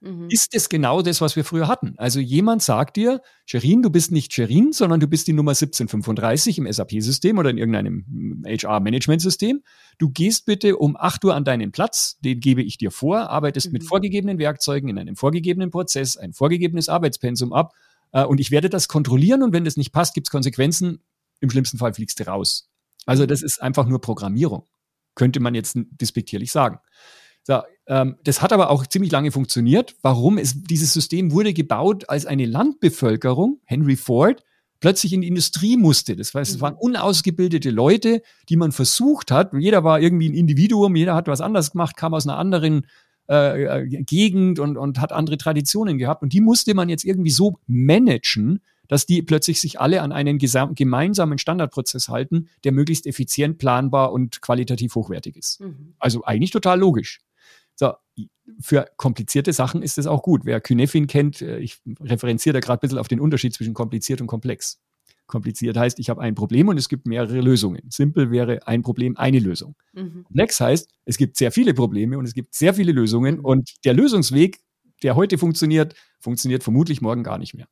Speaker 2: mhm. ist es genau das, was wir früher hatten. Also jemand sagt dir, Sherin, du bist nicht Sherin, sondern du bist die Nummer 1735 im SAP-System oder in irgendeinem HR-Management-System. Du gehst bitte um 8 Uhr an deinen Platz, den gebe ich dir vor, arbeitest mit mhm. vorgegebenen Werkzeugen in einem vorgegebenen Prozess, ein vorgegebenes Arbeitspensum ab äh, und ich werde das kontrollieren und wenn das nicht passt, gibt es Konsequenzen. Im schlimmsten Fall fliegst du raus. Also das ist einfach nur Programmierung, könnte man jetzt despektierlich sagen. So, ähm, das hat aber auch ziemlich lange funktioniert. Warum? Es, dieses System wurde gebaut, als eine Landbevölkerung, Henry Ford, plötzlich in die Industrie musste. Das heißt, es waren mhm. unausgebildete Leute, die man versucht hat. Jeder war irgendwie ein Individuum, jeder hat was anderes gemacht, kam aus einer anderen äh, äh, Gegend und, und hat andere Traditionen gehabt. Und die musste man jetzt irgendwie so managen, dass die plötzlich sich alle an einen gemeinsamen Standardprozess halten, der möglichst effizient, planbar und qualitativ hochwertig ist. Mhm. Also eigentlich total logisch. So, für komplizierte Sachen ist es auch gut. Wer Kynefin kennt, äh, ich referenziere da gerade ein bisschen auf den Unterschied zwischen kompliziert und komplex. Kompliziert heißt, ich habe ein Problem und es gibt mehrere Lösungen. Simpel wäre ein Problem, eine Lösung. Mhm. Komplex heißt, es gibt sehr viele Probleme und es gibt sehr viele Lösungen mhm. und der Lösungsweg, der heute funktioniert, funktioniert vermutlich morgen gar nicht mehr.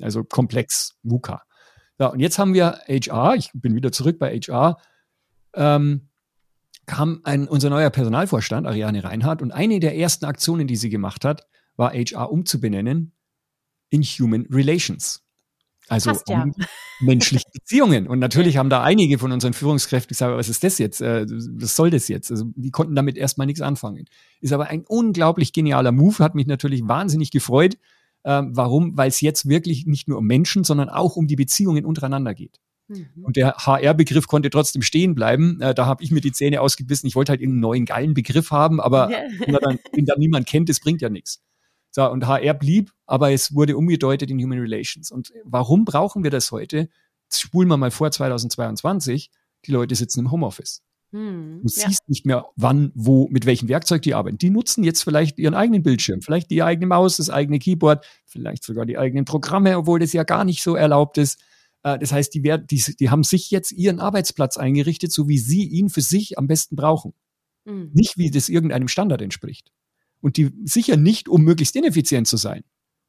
Speaker 2: Also komplex, VUCA. Ja, und jetzt haben wir HR, ich bin wieder zurück bei HR, ähm, kam ein, unser neuer Personalvorstand, Ariane Reinhardt, und eine der ersten Aktionen, die sie gemacht hat, war HR umzubenennen in Human Relations. Also Passt, ja. um menschliche Beziehungen. Und natürlich haben da einige von unseren Führungskräften gesagt, was ist das jetzt? Äh, was soll das jetzt? Also die konnten damit erstmal nichts anfangen. Ist aber ein unglaublich genialer Move, hat mich natürlich wahnsinnig gefreut. Ähm, warum? Weil es jetzt wirklich nicht nur um Menschen, sondern auch um die Beziehungen untereinander geht. Mhm. Und der HR-Begriff konnte trotzdem stehen bleiben. Äh, da habe ich mir die Zähne ausgebissen. Ich wollte halt irgendeinen neuen geilen Begriff haben, aber yeah. wenn, dann, wenn dann niemand kennt, das bringt ja nichts. So, und HR blieb, aber es wurde umgedeutet in Human Relations. Und warum brauchen wir das heute? Jetzt spulen wir mal vor 2022. Die Leute sitzen im Homeoffice. Hm, du siehst ja. nicht mehr, wann, wo, mit welchem Werkzeug die arbeiten. Die nutzen jetzt vielleicht ihren eigenen Bildschirm, vielleicht die eigene Maus, das eigene Keyboard, vielleicht sogar die eigenen Programme, obwohl das ja gar nicht so erlaubt ist. Äh, das heißt, die, werden, die, die haben sich jetzt ihren Arbeitsplatz eingerichtet, so wie sie ihn für sich am besten brauchen. Mhm. Nicht, wie das irgendeinem Standard entspricht. Und die sicher nicht, um möglichst ineffizient zu sein,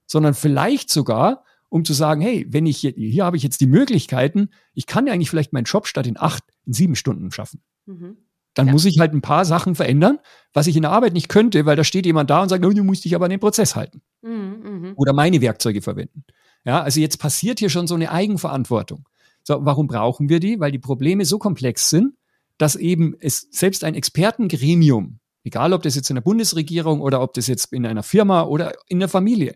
Speaker 2: sondern vielleicht sogar, um zu sagen, hey, wenn ich hier, hier habe ich jetzt die Möglichkeiten, ich kann ja eigentlich vielleicht meinen Job statt in acht, in sieben Stunden schaffen. Mhm. Dann ja. muss ich halt ein paar Sachen verändern, was ich in der Arbeit nicht könnte, weil da steht jemand da und sagt, oh, du musst dich aber an den Prozess halten. Mhm, mh. Oder meine Werkzeuge verwenden. Ja, also jetzt passiert hier schon so eine Eigenverantwortung. So, warum brauchen wir die? Weil die Probleme so komplex sind, dass eben es selbst ein Expertengremium, egal ob das jetzt in der Bundesregierung oder ob das jetzt in einer Firma oder in der Familie,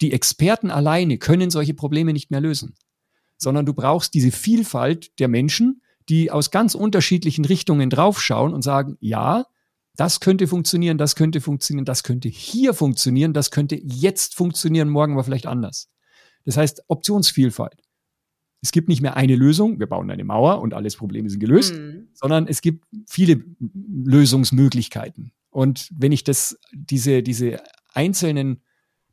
Speaker 2: die Experten alleine können solche Probleme nicht mehr lösen, sondern du brauchst diese Vielfalt der Menschen, die aus ganz unterschiedlichen Richtungen draufschauen und sagen, ja, das könnte funktionieren, das könnte funktionieren, das könnte hier funktionieren, das könnte jetzt funktionieren, morgen aber vielleicht anders. Das heißt Optionsvielfalt. Es gibt nicht mehr eine Lösung, wir bauen eine Mauer und alles Probleme sind gelöst, mhm. sondern es gibt viele Lösungsmöglichkeiten. Und wenn ich das, diese, diese einzelnen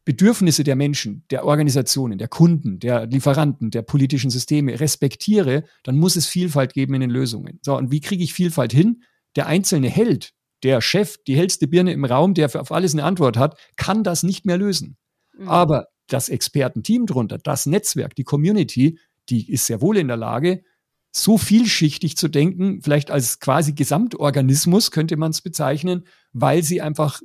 Speaker 2: Bedürfnisse der Menschen, der Organisationen, der Kunden, der Lieferanten, der politischen Systeme respektiere, dann muss es Vielfalt geben in den Lösungen. So, und wie kriege ich Vielfalt hin? Der einzelne Held, der Chef, die hellste Birne im Raum, der auf alles eine Antwort hat, kann das nicht mehr lösen. Mhm. Aber das Expertenteam drunter, das Netzwerk, die Community, die ist sehr wohl in der Lage, so vielschichtig zu denken, vielleicht als quasi Gesamtorganismus könnte man es bezeichnen, weil sie einfach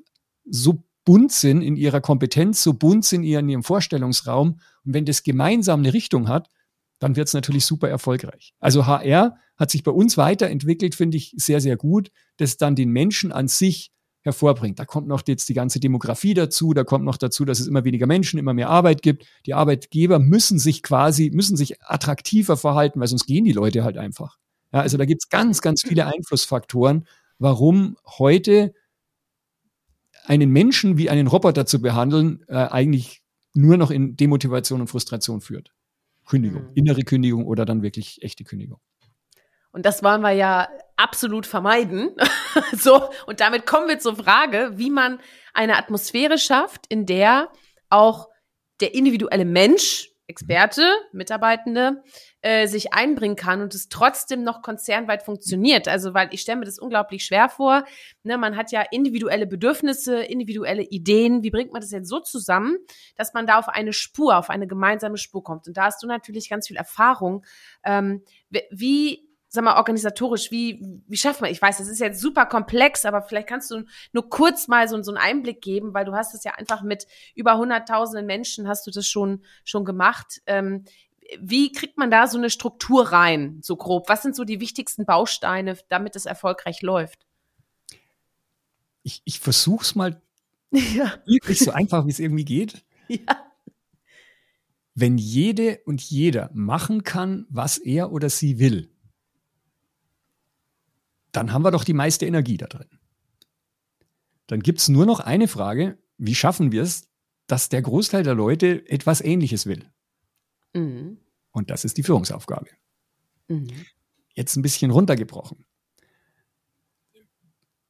Speaker 2: so bunt sind in ihrer Kompetenz, so bunt sind in ihrem Vorstellungsraum. Und wenn das gemeinsam eine Richtung hat, dann wird es natürlich super erfolgreich. Also HR hat sich bei uns weiterentwickelt, finde ich sehr, sehr gut, dass dann den Menschen an sich hervorbringt. Da kommt noch jetzt die ganze Demografie dazu, da kommt noch dazu, dass es immer weniger Menschen, immer mehr Arbeit gibt. Die Arbeitgeber müssen sich quasi, müssen sich attraktiver verhalten, weil sonst gehen die Leute halt einfach. Ja, also da gibt es ganz, ganz viele Einflussfaktoren, warum heute einen Menschen wie einen Roboter zu behandeln, äh, eigentlich nur noch in Demotivation und Frustration führt. Kündigung, mhm. innere Kündigung oder dann wirklich echte Kündigung.
Speaker 1: Und das wollen wir ja absolut vermeiden. so, und damit kommen wir zur Frage, wie man eine Atmosphäre schafft, in der auch der individuelle Mensch, Experte, Mitarbeitende, äh, sich einbringen kann und es trotzdem noch konzernweit funktioniert. Also, weil ich stelle mir das unglaublich schwer vor. Ne, man hat ja individuelle Bedürfnisse, individuelle Ideen. Wie bringt man das jetzt so zusammen, dass man da auf eine Spur, auf eine gemeinsame Spur kommt? Und da hast du natürlich ganz viel Erfahrung. Ähm, wie sag mal, organisatorisch, wie, wie schafft man, ich weiß, das ist jetzt super komplex, aber vielleicht kannst du nur kurz mal so, so einen Einblick geben, weil du hast es ja einfach mit über hunderttausenden Menschen hast du das schon, schon gemacht. Ähm, wie kriegt man da so eine Struktur rein, so grob? Was sind so die wichtigsten Bausteine, damit es erfolgreich läuft?
Speaker 2: Ich, ich versuche es mal ja. wirklich so einfach, wie es irgendwie geht. Ja. Wenn jede und jeder machen kann, was er oder sie will, dann haben wir doch die meiste Energie da drin. Dann gibt es nur noch eine Frage, wie schaffen wir es, dass der Großteil der Leute etwas Ähnliches will? Mhm. Und das ist die Führungsaufgabe. Mhm. Jetzt ein bisschen runtergebrochen.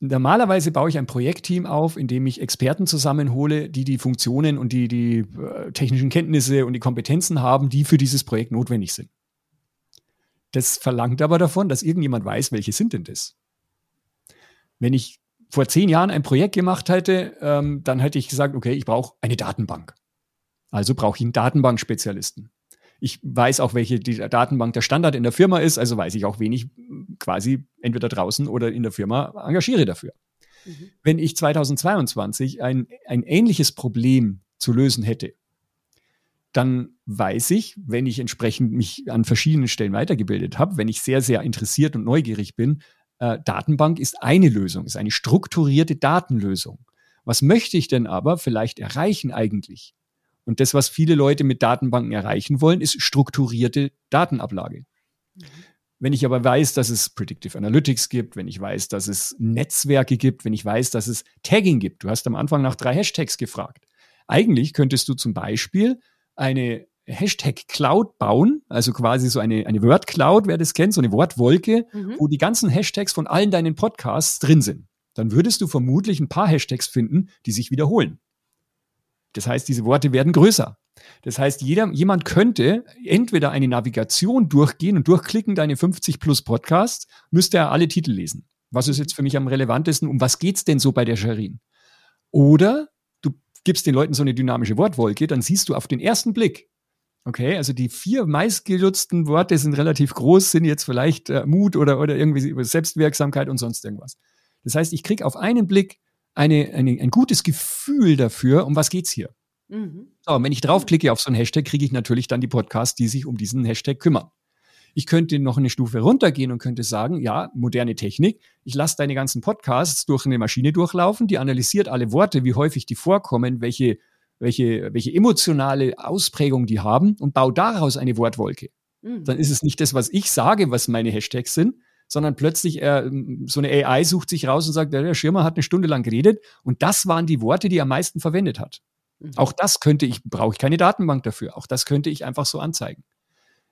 Speaker 2: Normalerweise baue ich ein Projektteam auf, in dem ich Experten zusammenhole, die die Funktionen und die, die äh, technischen Kenntnisse und die Kompetenzen haben, die für dieses Projekt notwendig sind. Das verlangt aber davon, dass irgendjemand weiß, welche sind denn das. Wenn ich vor zehn Jahren ein Projekt gemacht hätte, ähm, dann hätte ich gesagt, okay, ich brauche eine Datenbank. Also brauche ich einen Datenbankspezialisten. Ich weiß auch, welche die Datenbank der Standard in der Firma ist, also weiß ich auch, wen ich quasi entweder draußen oder in der Firma engagiere dafür. Mhm. Wenn ich 2022 ein, ein ähnliches Problem zu lösen hätte, dann weiß ich, wenn ich entsprechend mich an verschiedenen Stellen weitergebildet habe, wenn ich sehr, sehr interessiert und neugierig bin, äh, Datenbank ist eine Lösung, ist eine strukturierte Datenlösung. Was möchte ich denn aber vielleicht erreichen eigentlich? Und das, was viele Leute mit Datenbanken erreichen wollen, ist strukturierte Datenablage. Mhm. Wenn ich aber weiß, dass es Predictive Analytics gibt, wenn ich weiß, dass es Netzwerke gibt, wenn ich weiß, dass es Tagging gibt, du hast am Anfang nach drei Hashtags gefragt. Eigentlich könntest du zum Beispiel eine Hashtag Cloud bauen, also quasi so eine, eine Word Cloud, wer das kennt, so eine Wortwolke, mhm. wo die ganzen Hashtags von allen deinen Podcasts drin sind. Dann würdest du vermutlich ein paar Hashtags finden, die sich wiederholen. Das heißt, diese Worte werden größer. Das heißt, jeder, jemand könnte entweder eine Navigation durchgehen und durchklicken, deine 50 plus Podcasts, müsste er alle Titel lesen. Was ist jetzt für mich am relevantesten? Um was geht's denn so bei der Sherin? Oder gibst den Leuten so eine dynamische Wortwolke, dann siehst du auf den ersten Blick, okay, also die vier meistgenutzten Worte sind relativ groß, sind jetzt vielleicht äh, Mut oder, oder irgendwie Selbstwirksamkeit und sonst irgendwas. Das heißt, ich krieg auf einen Blick eine, eine, ein gutes Gefühl dafür, um was geht's hier. Mhm. So, und wenn ich draufklicke auf so einen Hashtag, kriege ich natürlich dann die Podcasts, die sich um diesen Hashtag kümmern. Ich könnte noch eine Stufe runtergehen und könnte sagen, ja, moderne Technik, ich lasse deine ganzen Podcasts durch eine Maschine durchlaufen, die analysiert alle Worte, wie häufig die vorkommen, welche, welche, welche emotionale Ausprägung die haben und baue daraus eine Wortwolke. Mhm. Dann ist es nicht das, was ich sage, was meine Hashtags sind, sondern plötzlich äh, so eine AI sucht sich raus und sagt, der Schirmer hat eine Stunde lang geredet und das waren die Worte, die er am meisten verwendet hat. Mhm. Auch das könnte ich, brauche ich keine Datenbank dafür. Auch das könnte ich einfach so anzeigen.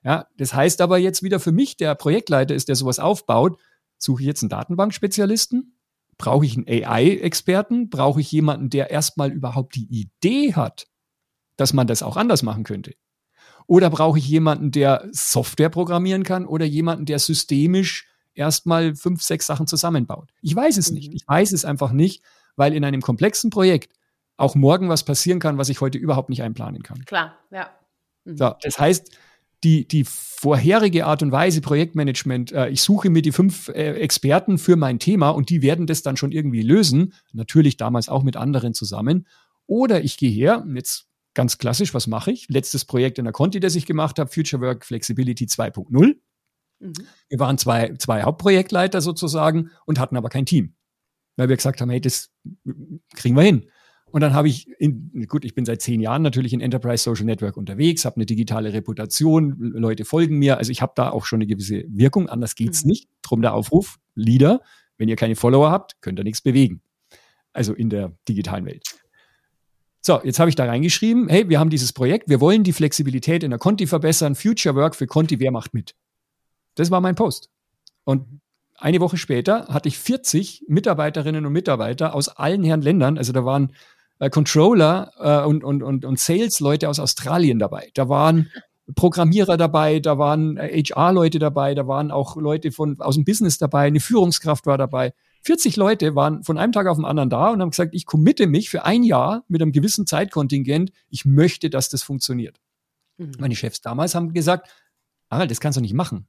Speaker 2: Ja, das heißt aber jetzt wieder für mich, der Projektleiter ist, der sowas aufbaut, suche ich jetzt einen Datenbankspezialisten? Brauche ich einen AI-Experten? Brauche ich jemanden, der erstmal überhaupt die Idee hat, dass man das auch anders machen könnte? Oder brauche ich jemanden, der Software programmieren kann oder jemanden, der systemisch erstmal fünf, sechs Sachen zusammenbaut? Ich weiß es mhm. nicht. Ich weiß es einfach nicht, weil in einem komplexen Projekt auch morgen was passieren kann, was ich heute überhaupt nicht einplanen kann.
Speaker 1: Klar, ja.
Speaker 2: Mhm. So, das heißt, die, die vorherige Art und Weise Projektmanagement, äh, ich suche mir die fünf äh, Experten für mein Thema und die werden das dann schon irgendwie lösen, natürlich damals auch mit anderen zusammen. Oder ich gehe her, jetzt ganz klassisch, was mache ich? Letztes Projekt in der Conti, das ich gemacht habe, Future Work Flexibility 2.0. Mhm. Wir waren zwei, zwei Hauptprojektleiter sozusagen und hatten aber kein Team. Weil wir gesagt haben, hey, das kriegen wir hin. Und dann habe ich, in, gut, ich bin seit zehn Jahren natürlich in Enterprise Social Network unterwegs, habe eine digitale Reputation, Leute folgen mir. Also ich habe da auch schon eine gewisse Wirkung, anders geht's mhm. nicht. Drum der Aufruf, Leader, wenn ihr keine Follower habt, könnt ihr nichts bewegen. Also in der digitalen Welt. So, jetzt habe ich da reingeschrieben, hey, wir haben dieses Projekt, wir wollen die Flexibilität in der Conti verbessern, Future Work für Conti, wer macht mit? Das war mein Post. Und eine Woche später hatte ich 40 Mitarbeiterinnen und Mitarbeiter aus allen Herren Ländern, also da waren äh, Controller äh, und, und, und, und Sales-Leute aus Australien dabei. Da waren Programmierer dabei, da waren HR-Leute dabei, da waren auch Leute von, aus dem Business dabei, eine Führungskraft war dabei. 40 Leute waren von einem Tag auf den anderen da und haben gesagt, ich committe mich für ein Jahr mit einem gewissen Zeitkontingent. Ich möchte, dass das funktioniert. Mhm. Meine Chefs damals haben gesagt, ah, das kannst du nicht machen.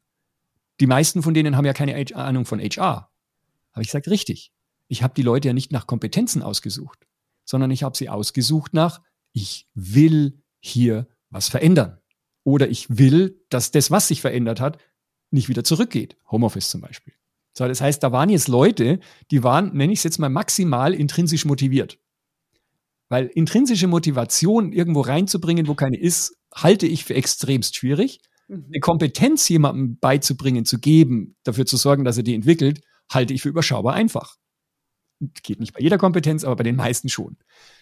Speaker 2: Die meisten von denen haben ja keine Ahnung von HR. Habe ich gesagt, richtig. Ich habe die Leute ja nicht nach Kompetenzen ausgesucht sondern ich habe sie ausgesucht nach, ich will hier was verändern. Oder ich will, dass das, was sich verändert hat, nicht wieder zurückgeht. Homeoffice zum Beispiel. So, das heißt, da waren jetzt Leute, die waren, nenne ich es jetzt mal, maximal intrinsisch motiviert. Weil intrinsische Motivation irgendwo reinzubringen, wo keine ist, halte ich für extremst schwierig. Mhm. Eine Kompetenz jemandem beizubringen, zu geben, dafür zu sorgen, dass er die entwickelt, halte ich für überschaubar einfach. Geht nicht bei jeder Kompetenz, aber bei den meisten schon.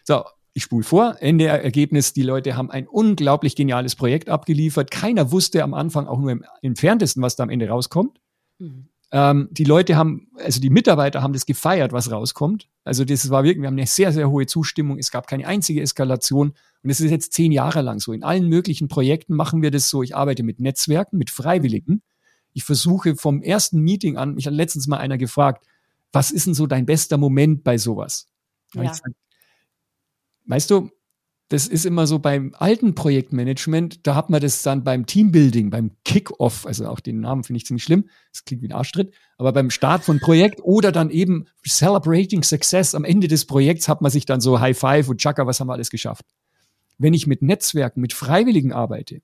Speaker 2: So, ich spule vor. Ende Ergebnis, die Leute haben ein unglaublich geniales Projekt abgeliefert. Keiner wusste am Anfang auch nur im entferntesten, was da am Ende rauskommt. Mhm. Ähm, die Leute haben, also die Mitarbeiter haben das gefeiert, was rauskommt. Also das war wirklich, wir haben eine sehr, sehr hohe Zustimmung. Es gab keine einzige Eskalation. Und es ist jetzt zehn Jahre lang so. In allen möglichen Projekten machen wir das so. Ich arbeite mit Netzwerken, mit Freiwilligen. Ich versuche vom ersten Meeting an, mich hat letztens mal einer gefragt, was ist denn so dein bester Moment bei sowas? Ja. Gesagt, weißt du, das ist immer so beim alten Projektmanagement, da hat man das dann beim Teambuilding, beim Kick-Off, also auch den Namen finde ich ziemlich schlimm, das klingt wie ein Arschtritt, aber beim Start von Projekt oder dann eben Celebrating Success, am Ende des Projekts hat man sich dann so High Five und Chaka, was haben wir alles geschafft. Wenn ich mit Netzwerken, mit Freiwilligen arbeite,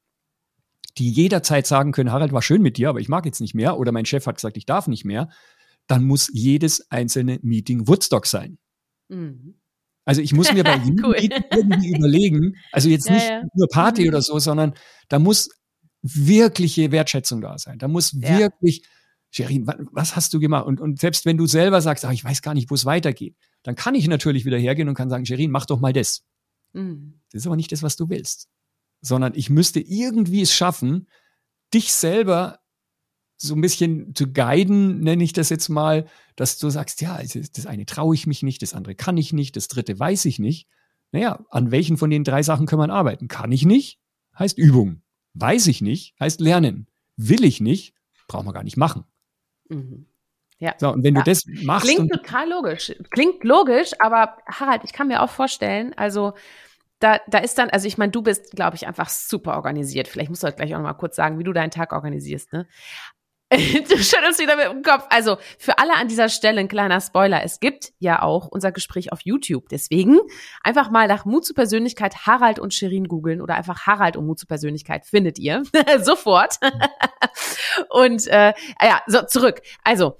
Speaker 2: die jederzeit sagen können, Harald, war schön mit dir, aber ich mag jetzt nicht mehr, oder mein Chef hat gesagt, ich darf nicht mehr, dann muss jedes einzelne Meeting Woodstock sein. Mhm. Also ich muss mir bei jedem cool. Meeting irgendwie überlegen, also jetzt nicht ja, ja. nur Party mhm. oder so, sondern da muss wirkliche Wertschätzung da sein. Da muss ja. wirklich, Sherin, was hast du gemacht? Und, und selbst wenn du selber sagst, ach, ich weiß gar nicht, wo es weitergeht, dann kann ich natürlich wieder hergehen und kann sagen, Sherin, mach doch mal das. Mhm. Das ist aber nicht das, was du willst sondern ich müsste irgendwie es schaffen, dich selber so ein bisschen zu guiden, nenne ich das jetzt mal, dass du sagst, ja, das eine traue ich mich nicht, das andere kann ich nicht, das dritte weiß ich nicht. Naja, an welchen von den drei Sachen kann man arbeiten? Kann ich nicht, heißt Übung. Weiß ich nicht, heißt Lernen. Will ich nicht, braucht man gar nicht machen. Mhm.
Speaker 1: Ja.
Speaker 2: So, und wenn
Speaker 1: ja.
Speaker 2: du das machst.
Speaker 1: Klingt total logisch. Klingt logisch, aber Harald, ich kann mir auch vorstellen, also da, da ist dann, also ich meine, du bist, glaube ich, einfach super organisiert. Vielleicht musst du halt gleich auch noch mal kurz sagen, wie du deinen Tag organisierst, ne? du schüttelst wieder mit dem Kopf. Also für alle an dieser Stelle ein kleiner Spoiler. Es gibt ja auch unser Gespräch auf YouTube. Deswegen einfach mal nach Mut zur Persönlichkeit Harald und Shirin googeln oder einfach Harald und Mut zur Persönlichkeit findet ihr sofort. und äh, ja, so zurück. Also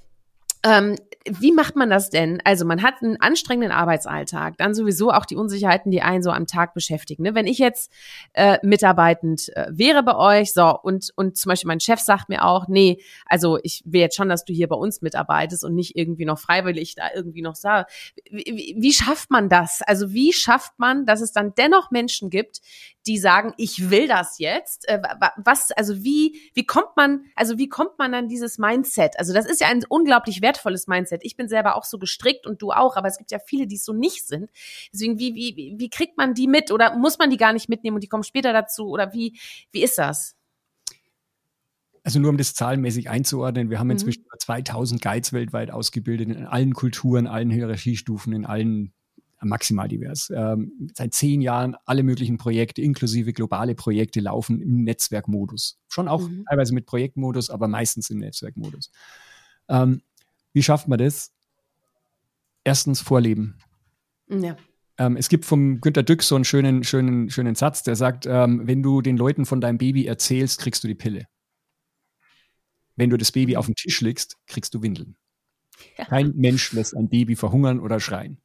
Speaker 1: ähm, wie macht man das denn? Also man hat einen anstrengenden Arbeitsalltag, dann sowieso auch die Unsicherheiten, die einen so am Tag beschäftigen. Ne? Wenn ich jetzt äh, mitarbeitend äh, wäre bei euch, so und und zum Beispiel mein Chef sagt mir auch, nee, also ich will jetzt schon, dass du hier bei uns mitarbeitest und nicht irgendwie noch freiwillig da irgendwie noch sah. Wie, wie schafft man das? Also wie schafft man, dass es dann dennoch Menschen gibt, die sagen, ich will das jetzt? Äh, was, also wie wie kommt man, also wie kommt man an dieses Mindset? Also das ist ja ein unglaublich wertvolles Mindset Mindset. Ich bin selber auch so gestrickt und du auch, aber es gibt ja viele, die es so nicht sind. Deswegen, wie, wie, wie kriegt man die mit oder muss man die gar nicht mitnehmen und die kommen später dazu oder wie, wie ist das?
Speaker 2: Also nur um das zahlenmäßig einzuordnen, wir haben mhm. inzwischen über 2000 Guides weltweit ausgebildet, in allen Kulturen, allen Hierarchiestufen, in allen maximal divers. Ähm, seit zehn Jahren alle möglichen Projekte, inklusive globale Projekte, laufen im Netzwerkmodus. Schon auch mhm. teilweise mit Projektmodus, aber meistens im Netzwerkmodus. Ähm, wie schafft man das? Erstens Vorleben. Ja. Ähm, es gibt vom Günter Dück so einen schönen, schönen, schönen Satz, der sagt, ähm, wenn du den Leuten von deinem Baby erzählst, kriegst du die Pille. Wenn du das Baby mhm. auf den Tisch legst, kriegst du Windeln. Ja. Kein Mensch lässt ein Baby verhungern oder schreien.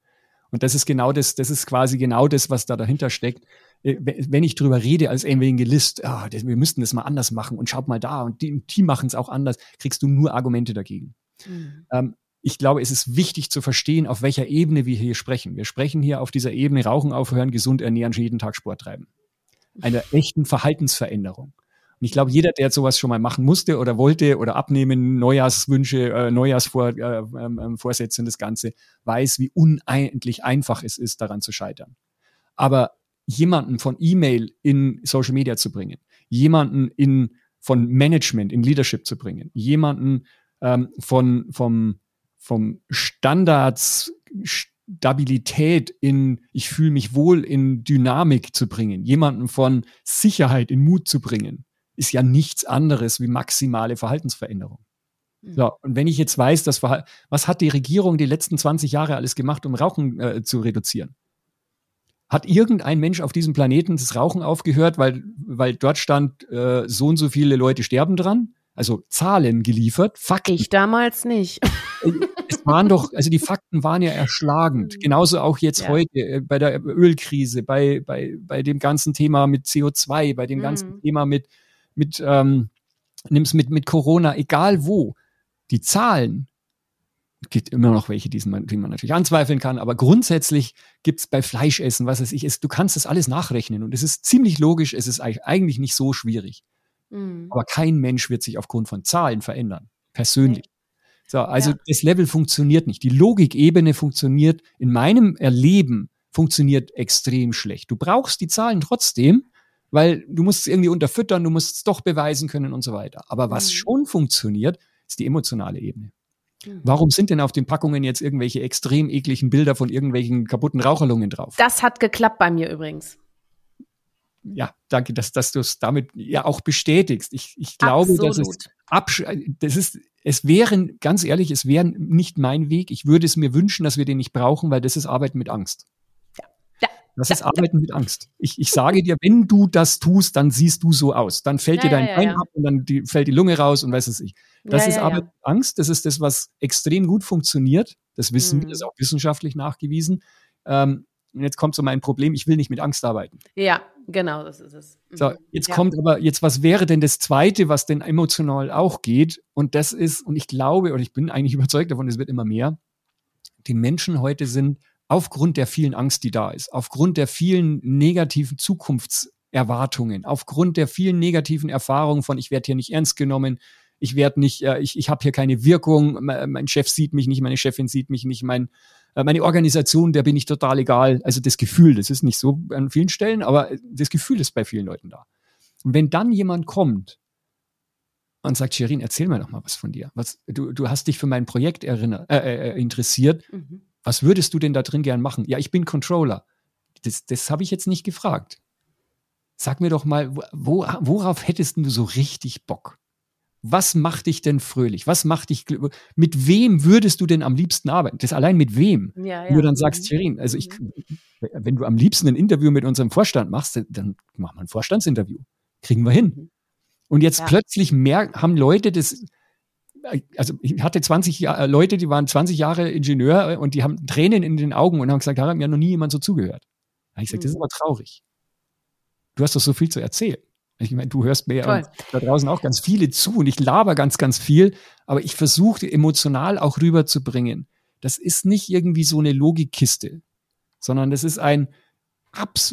Speaker 2: Und das ist genau das, das ist quasi genau das, was da dahinter steckt. Äh, wenn ich drüber rede als Evangelist, ah, wir müssten das mal anders machen und schaut mal da und die, die machen es auch anders, kriegst du nur Argumente dagegen. Mhm. Ähm, ich glaube, es ist wichtig zu verstehen, auf welcher Ebene wir hier sprechen. Wir sprechen hier auf dieser Ebene Rauchen aufhören, gesund ernähren, jeden Tag Sport treiben. Einer echten Verhaltensveränderung. Und ich glaube, jeder, der sowas schon mal machen musste oder wollte oder abnehmen, Neujahrswünsche, äh, Neujahrsvorsätze äh, äh, und das Ganze, weiß, wie unendlich einfach es ist, daran zu scheitern. Aber jemanden von E-Mail in Social Media zu bringen, jemanden in, von Management in Leadership zu bringen, jemanden ähm, von, vom, vom Standards Stabilität in, ich fühle mich wohl in Dynamik zu bringen, jemanden von Sicherheit in Mut zu bringen, ist ja nichts anderes wie maximale Verhaltensveränderung. Mhm. So, und wenn ich jetzt weiß, dass was hat die Regierung die letzten 20 Jahre alles gemacht, um Rauchen äh, zu reduzieren? Hat irgendein Mensch auf diesem Planeten das Rauchen aufgehört, weil, weil dort stand, äh, so und so viele Leute sterben dran? Also Zahlen geliefert,
Speaker 1: Fakten. Ich damals nicht.
Speaker 2: es waren doch, also die Fakten waren ja erschlagend. Mhm. Genauso auch jetzt ja. heute äh, bei der Ölkrise, bei, bei, bei dem ganzen Thema mit CO2, bei dem mhm. ganzen Thema mit, mit, ähm, nimm's mit, mit Corona, egal wo. Die Zahlen, gibt immer noch welche, die man, die man natürlich anzweifeln kann, aber grundsätzlich gibt's bei Fleischessen, was weiß ich, ist, du kannst das alles nachrechnen und es ist ziemlich logisch, es ist eigentlich nicht so schwierig. Mhm. Aber kein Mensch wird sich aufgrund von Zahlen verändern, persönlich. So, also ja. das Level funktioniert nicht. Die Logikebene funktioniert in meinem Erleben funktioniert extrem schlecht. Du brauchst die Zahlen trotzdem, weil du musst es irgendwie unterfüttern, du musst es doch beweisen können und so weiter. Aber was mhm. schon funktioniert, ist die emotionale Ebene. Mhm. Warum sind denn auf den Packungen jetzt irgendwelche extrem ekligen Bilder von irgendwelchen kaputten Raucherlungen drauf?
Speaker 1: Das hat geklappt bei mir übrigens
Speaker 2: ja, danke, dass, dass du es damit ja auch bestätigst. Ich, ich glaube, dass es, absch das ist, es wären, ganz ehrlich, es wäre nicht mein Weg. Ich würde es mir wünschen, dass wir den nicht brauchen, weil das ist Arbeiten mit Angst. Ja. ja. Das ja. ist Arbeiten mit Angst. Ich, ich sage dir, wenn du das tust, dann siehst du so aus. Dann fällt dir dein Bein ab und dann die, fällt die Lunge raus und weiß es ich. Das ist Arbeit mit Angst. Das ist das, was extrem gut funktioniert. Das wissen mhm. wir, das ist auch wissenschaftlich nachgewiesen. Ähm, und jetzt kommt so mein Problem, ich will nicht mit Angst arbeiten.
Speaker 1: Ja, genau, das ist es.
Speaker 2: Mhm. So, jetzt ja. kommt aber, jetzt, was wäre denn das Zweite, was denn emotional auch geht? Und das ist, und ich glaube, und ich bin eigentlich überzeugt davon, es wird immer mehr, die Menschen heute sind aufgrund der vielen Angst, die da ist, aufgrund der vielen negativen Zukunfts- Erwartungen, aufgrund der vielen negativen Erfahrungen von, ich werde hier nicht ernst genommen, ich werde nicht, äh, ich, ich habe hier keine Wirkung, mein Chef sieht mich nicht, meine Chefin sieht mich nicht, mein, meine Organisation, der bin ich total egal. Also das Gefühl, das ist nicht so an vielen Stellen, aber das Gefühl ist bei vielen Leuten da. Und wenn dann jemand kommt und sagt, Sherin, erzähl mir doch mal was von dir. Was, du, du hast dich für mein Projekt erinnert, äh, äh, äh, interessiert. Mhm. Was würdest du denn da drin gern machen? Ja, ich bin Controller. Das, das habe ich jetzt nicht gefragt. Sag mir doch mal, wo, worauf hättest du so richtig Bock? Was macht dich denn fröhlich? Was macht dich glücklich? Mit wem würdest du denn am liebsten arbeiten? Das allein mit wem? Ja, ja. Wenn du dann sagst, mhm. Sherin, also ich, mhm. wenn du am liebsten ein Interview mit unserem Vorstand machst, dann mach mal ein Vorstandsinterview. Kriegen wir hin. Mhm. Und jetzt ja. plötzlich mehr, haben Leute das, also ich hatte 20 Jahr, Leute, die waren 20 Jahre Ingenieur und die haben Tränen in den Augen und haben gesagt, da hat mir noch nie jemand so zugehört. Da habe ich gesagt, mhm. das ist aber traurig. Du hast doch so viel zu erzählen. Ich meine, du hörst mir ja da draußen auch ganz viele zu und ich laber ganz, ganz viel, aber ich versuche emotional auch rüberzubringen. Das ist nicht irgendwie so eine Logikkiste, sondern das ist ein,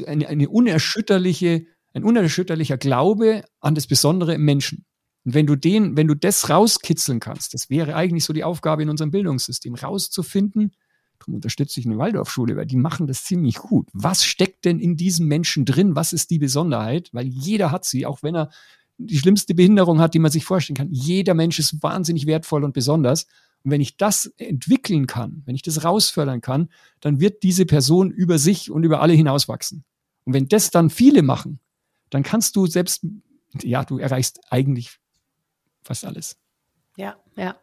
Speaker 2: eine, eine unerschütterliche ein unerschütterlicher Glaube an das Besondere im Menschen. Und wenn du den, wenn du das rauskitzeln kannst, das wäre eigentlich so die Aufgabe in unserem Bildungssystem, rauszufinden, darum unterstütze ich eine Waldorfschule, weil die machen das ziemlich gut. Was steckt denn in diesem Menschen drin? Was ist die Besonderheit? Weil jeder hat sie, auch wenn er die schlimmste Behinderung hat, die man sich vorstellen kann. Jeder Mensch ist wahnsinnig wertvoll und besonders. Und wenn ich das entwickeln kann, wenn ich das rausfördern kann, dann wird diese Person über sich und über alle hinauswachsen. Und wenn das dann viele machen, dann kannst du selbst, ja, du erreichst eigentlich fast alles.
Speaker 1: Ja, ja.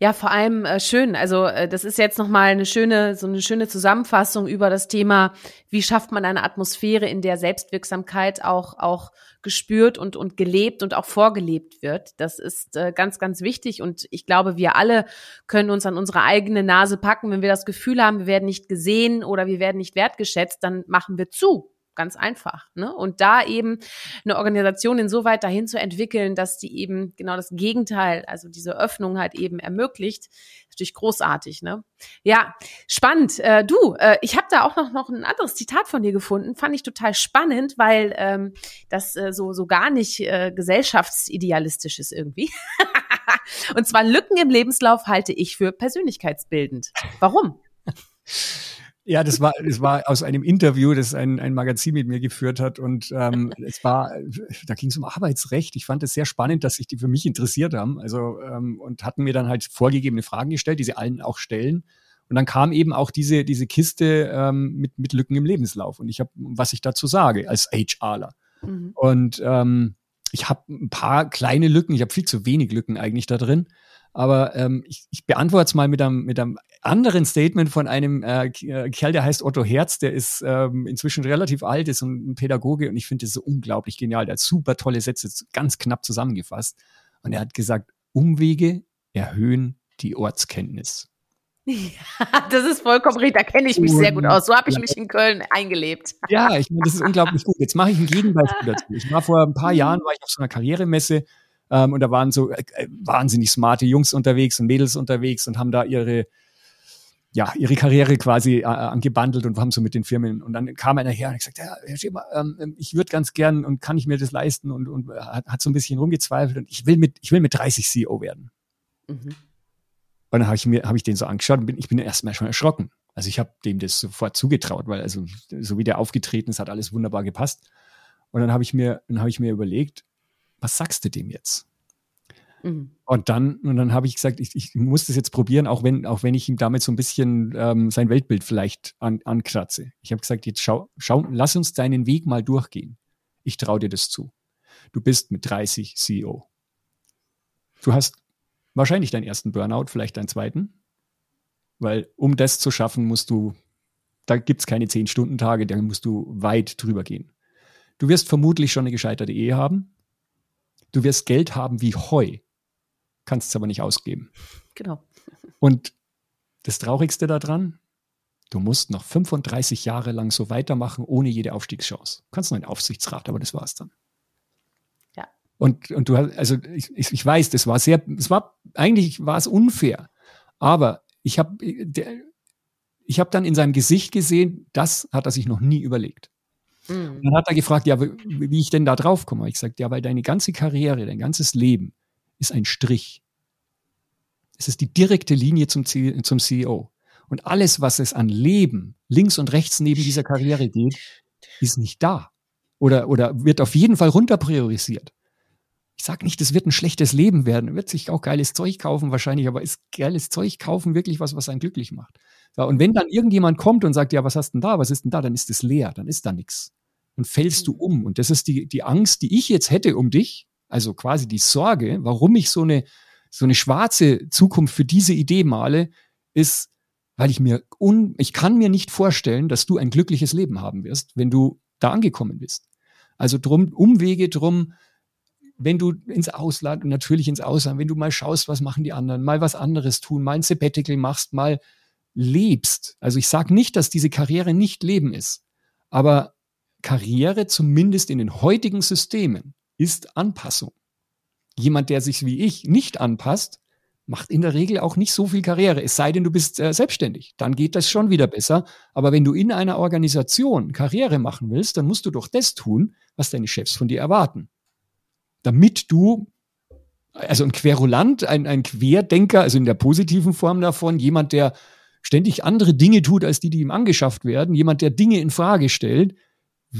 Speaker 1: Ja, vor allem äh, schön. Also äh, das ist jetzt nochmal eine schöne, so eine schöne Zusammenfassung über das Thema, wie schafft man eine Atmosphäre, in der Selbstwirksamkeit auch, auch gespürt und, und gelebt und auch vorgelebt wird. Das ist äh, ganz, ganz wichtig. Und ich glaube, wir alle können uns an unsere eigene Nase packen. Wenn wir das Gefühl haben, wir werden nicht gesehen oder wir werden nicht wertgeschätzt, dann machen wir zu ganz einfach. Ne? Und da eben eine Organisation insoweit dahin zu entwickeln, dass die eben genau das Gegenteil, also diese Öffnung halt eben ermöglicht, natürlich großartig. Ne? Ja, spannend. Äh, du, äh, ich habe da auch noch, noch ein anderes Zitat von dir gefunden, fand ich total spannend, weil ähm, das äh, so, so gar nicht äh, gesellschaftsidealistisch ist irgendwie. Und zwar Lücken im Lebenslauf halte ich für persönlichkeitsbildend. Warum?
Speaker 2: Ja, das war, das war aus einem Interview, das ein, ein Magazin mit mir geführt hat. Und ähm, es war, da ging es um Arbeitsrecht. Ich fand es sehr spannend, dass sich die für mich interessiert haben. Also ähm, und hatten mir dann halt vorgegebene Fragen gestellt, die sie allen auch stellen. Und dann kam eben auch diese, diese Kiste ähm, mit, mit Lücken im Lebenslauf. Und ich habe, was ich dazu sage, als HRler. Mhm. Und ähm, ich habe ein paar kleine Lücken, ich habe viel zu wenig Lücken eigentlich da drin. Aber ähm, ich, ich beantworte es mal mit einem, mit einem anderen Statement von einem äh, äh, Kerl, der heißt Otto Herz, der ist ähm, inzwischen relativ alt, ist ein Pädagoge und ich finde das so unglaublich genial. Der hat super tolle Sätze ganz knapp zusammengefasst. Und er hat gesagt, Umwege erhöhen die Ortskenntnis.
Speaker 1: Ja, das ist vollkommen richtig. Da kenne ich mich sehr gut aus. So habe ich mich in Köln eingelebt.
Speaker 2: Ja, ich meine, das ist unglaublich gut. Jetzt mache ich ein Gegenbeispiel dazu. Ich war vor ein paar mhm. Jahren war ich auf so einer Karrieremesse ähm, und da waren so äh, äh, wahnsinnig smarte Jungs unterwegs und Mädels unterwegs und haben da ihre ja, ihre Karriere quasi äh, angebandelt und haben so mit den Firmen. Und dann kam einer her und hat gesagt, ja, Herr Schäfer, ähm, ich würde ganz gern und kann ich mir das leisten und, und hat, hat so ein bisschen rumgezweifelt und ich will mit, ich will mit 30 CEO werden. Mhm. Und dann habe ich mir, habe ich den so angeschaut und bin, ich bin erstmal schon erschrocken. Also ich habe dem das sofort zugetraut, weil also so wie der aufgetreten ist, hat alles wunderbar gepasst. Und dann habe ich mir, dann habe ich mir überlegt, was sagst du dem jetzt? Mhm. Und dann, und dann habe ich gesagt, ich, ich muss das jetzt probieren, auch wenn, auch wenn ich ihm damit so ein bisschen ähm, sein Weltbild vielleicht an, ankratze. Ich habe gesagt, jetzt schau, schau, lass uns deinen Weg mal durchgehen. Ich traue dir das zu. Du bist mit 30 CEO. Du hast wahrscheinlich deinen ersten Burnout, vielleicht deinen zweiten. Weil um das zu schaffen, musst du, da gibt es keine 10-Stunden-Tage, da musst du weit drüber gehen. Du wirst vermutlich schon eine gescheiterte Ehe haben. Du wirst Geld haben wie Heu, kannst es aber nicht ausgeben.
Speaker 1: Genau.
Speaker 2: Und das Traurigste daran, du musst noch 35 Jahre lang so weitermachen, ohne jede Aufstiegschance. Du kannst noch einen Aufsichtsrat, aber das war's dann.
Speaker 1: Ja.
Speaker 2: Und, und du hast, also ich, ich weiß, das war sehr, es war, eigentlich war es unfair. Aber ich habe ich habe dann in seinem Gesicht gesehen, das hat er sich noch nie überlegt. Mhm. dann hat er gefragt, ja, wie ich denn da drauf komme. Ich sagte, ja, weil deine ganze Karriere, dein ganzes Leben ist ein Strich. Es ist die direkte Linie zum, zum CEO. Und alles, was es an Leben links und rechts neben dieser Karriere geht, ist nicht da. Oder, oder wird auf jeden Fall runterpriorisiert. Ich sage nicht, es wird ein schlechtes Leben werden. Wird sich auch geiles Zeug kaufen wahrscheinlich, aber ist geiles Zeug kaufen wirklich was, was einen glücklich macht. Ja, und wenn dann irgendjemand kommt und sagt, ja, was hast denn da, was ist denn da, dann ist es leer, dann ist da nichts. Dann fällst du mhm. um. Und das ist die, die Angst, die ich jetzt hätte um dich, also quasi die Sorge, warum ich so eine, so eine schwarze Zukunft für diese Idee male, ist, weil ich mir un, ich kann mir nicht vorstellen, dass du ein glückliches Leben haben wirst, wenn du da angekommen bist. Also drum, Umwege drum, wenn du ins Ausland, natürlich ins Ausland, wenn du mal schaust, was machen die anderen, mal was anderes tun, mal ein Sabbatical machst, mal lebst. Also ich sage nicht, dass diese Karriere nicht Leben ist, aber Karriere zumindest in den heutigen Systemen ist Anpassung. Jemand, der sich wie ich nicht anpasst, macht in der Regel auch nicht so viel Karriere. Es sei denn, du bist äh, selbstständig. Dann geht das schon wieder besser. Aber wenn du in einer Organisation Karriere machen willst, dann musst du doch das tun, was deine Chefs von dir erwarten. Damit du, also ein Querulant, ein, ein Querdenker, also in der positiven Form davon, jemand, der ständig andere Dinge tut, als die, die ihm angeschafft werden, jemand, der Dinge in Frage stellt,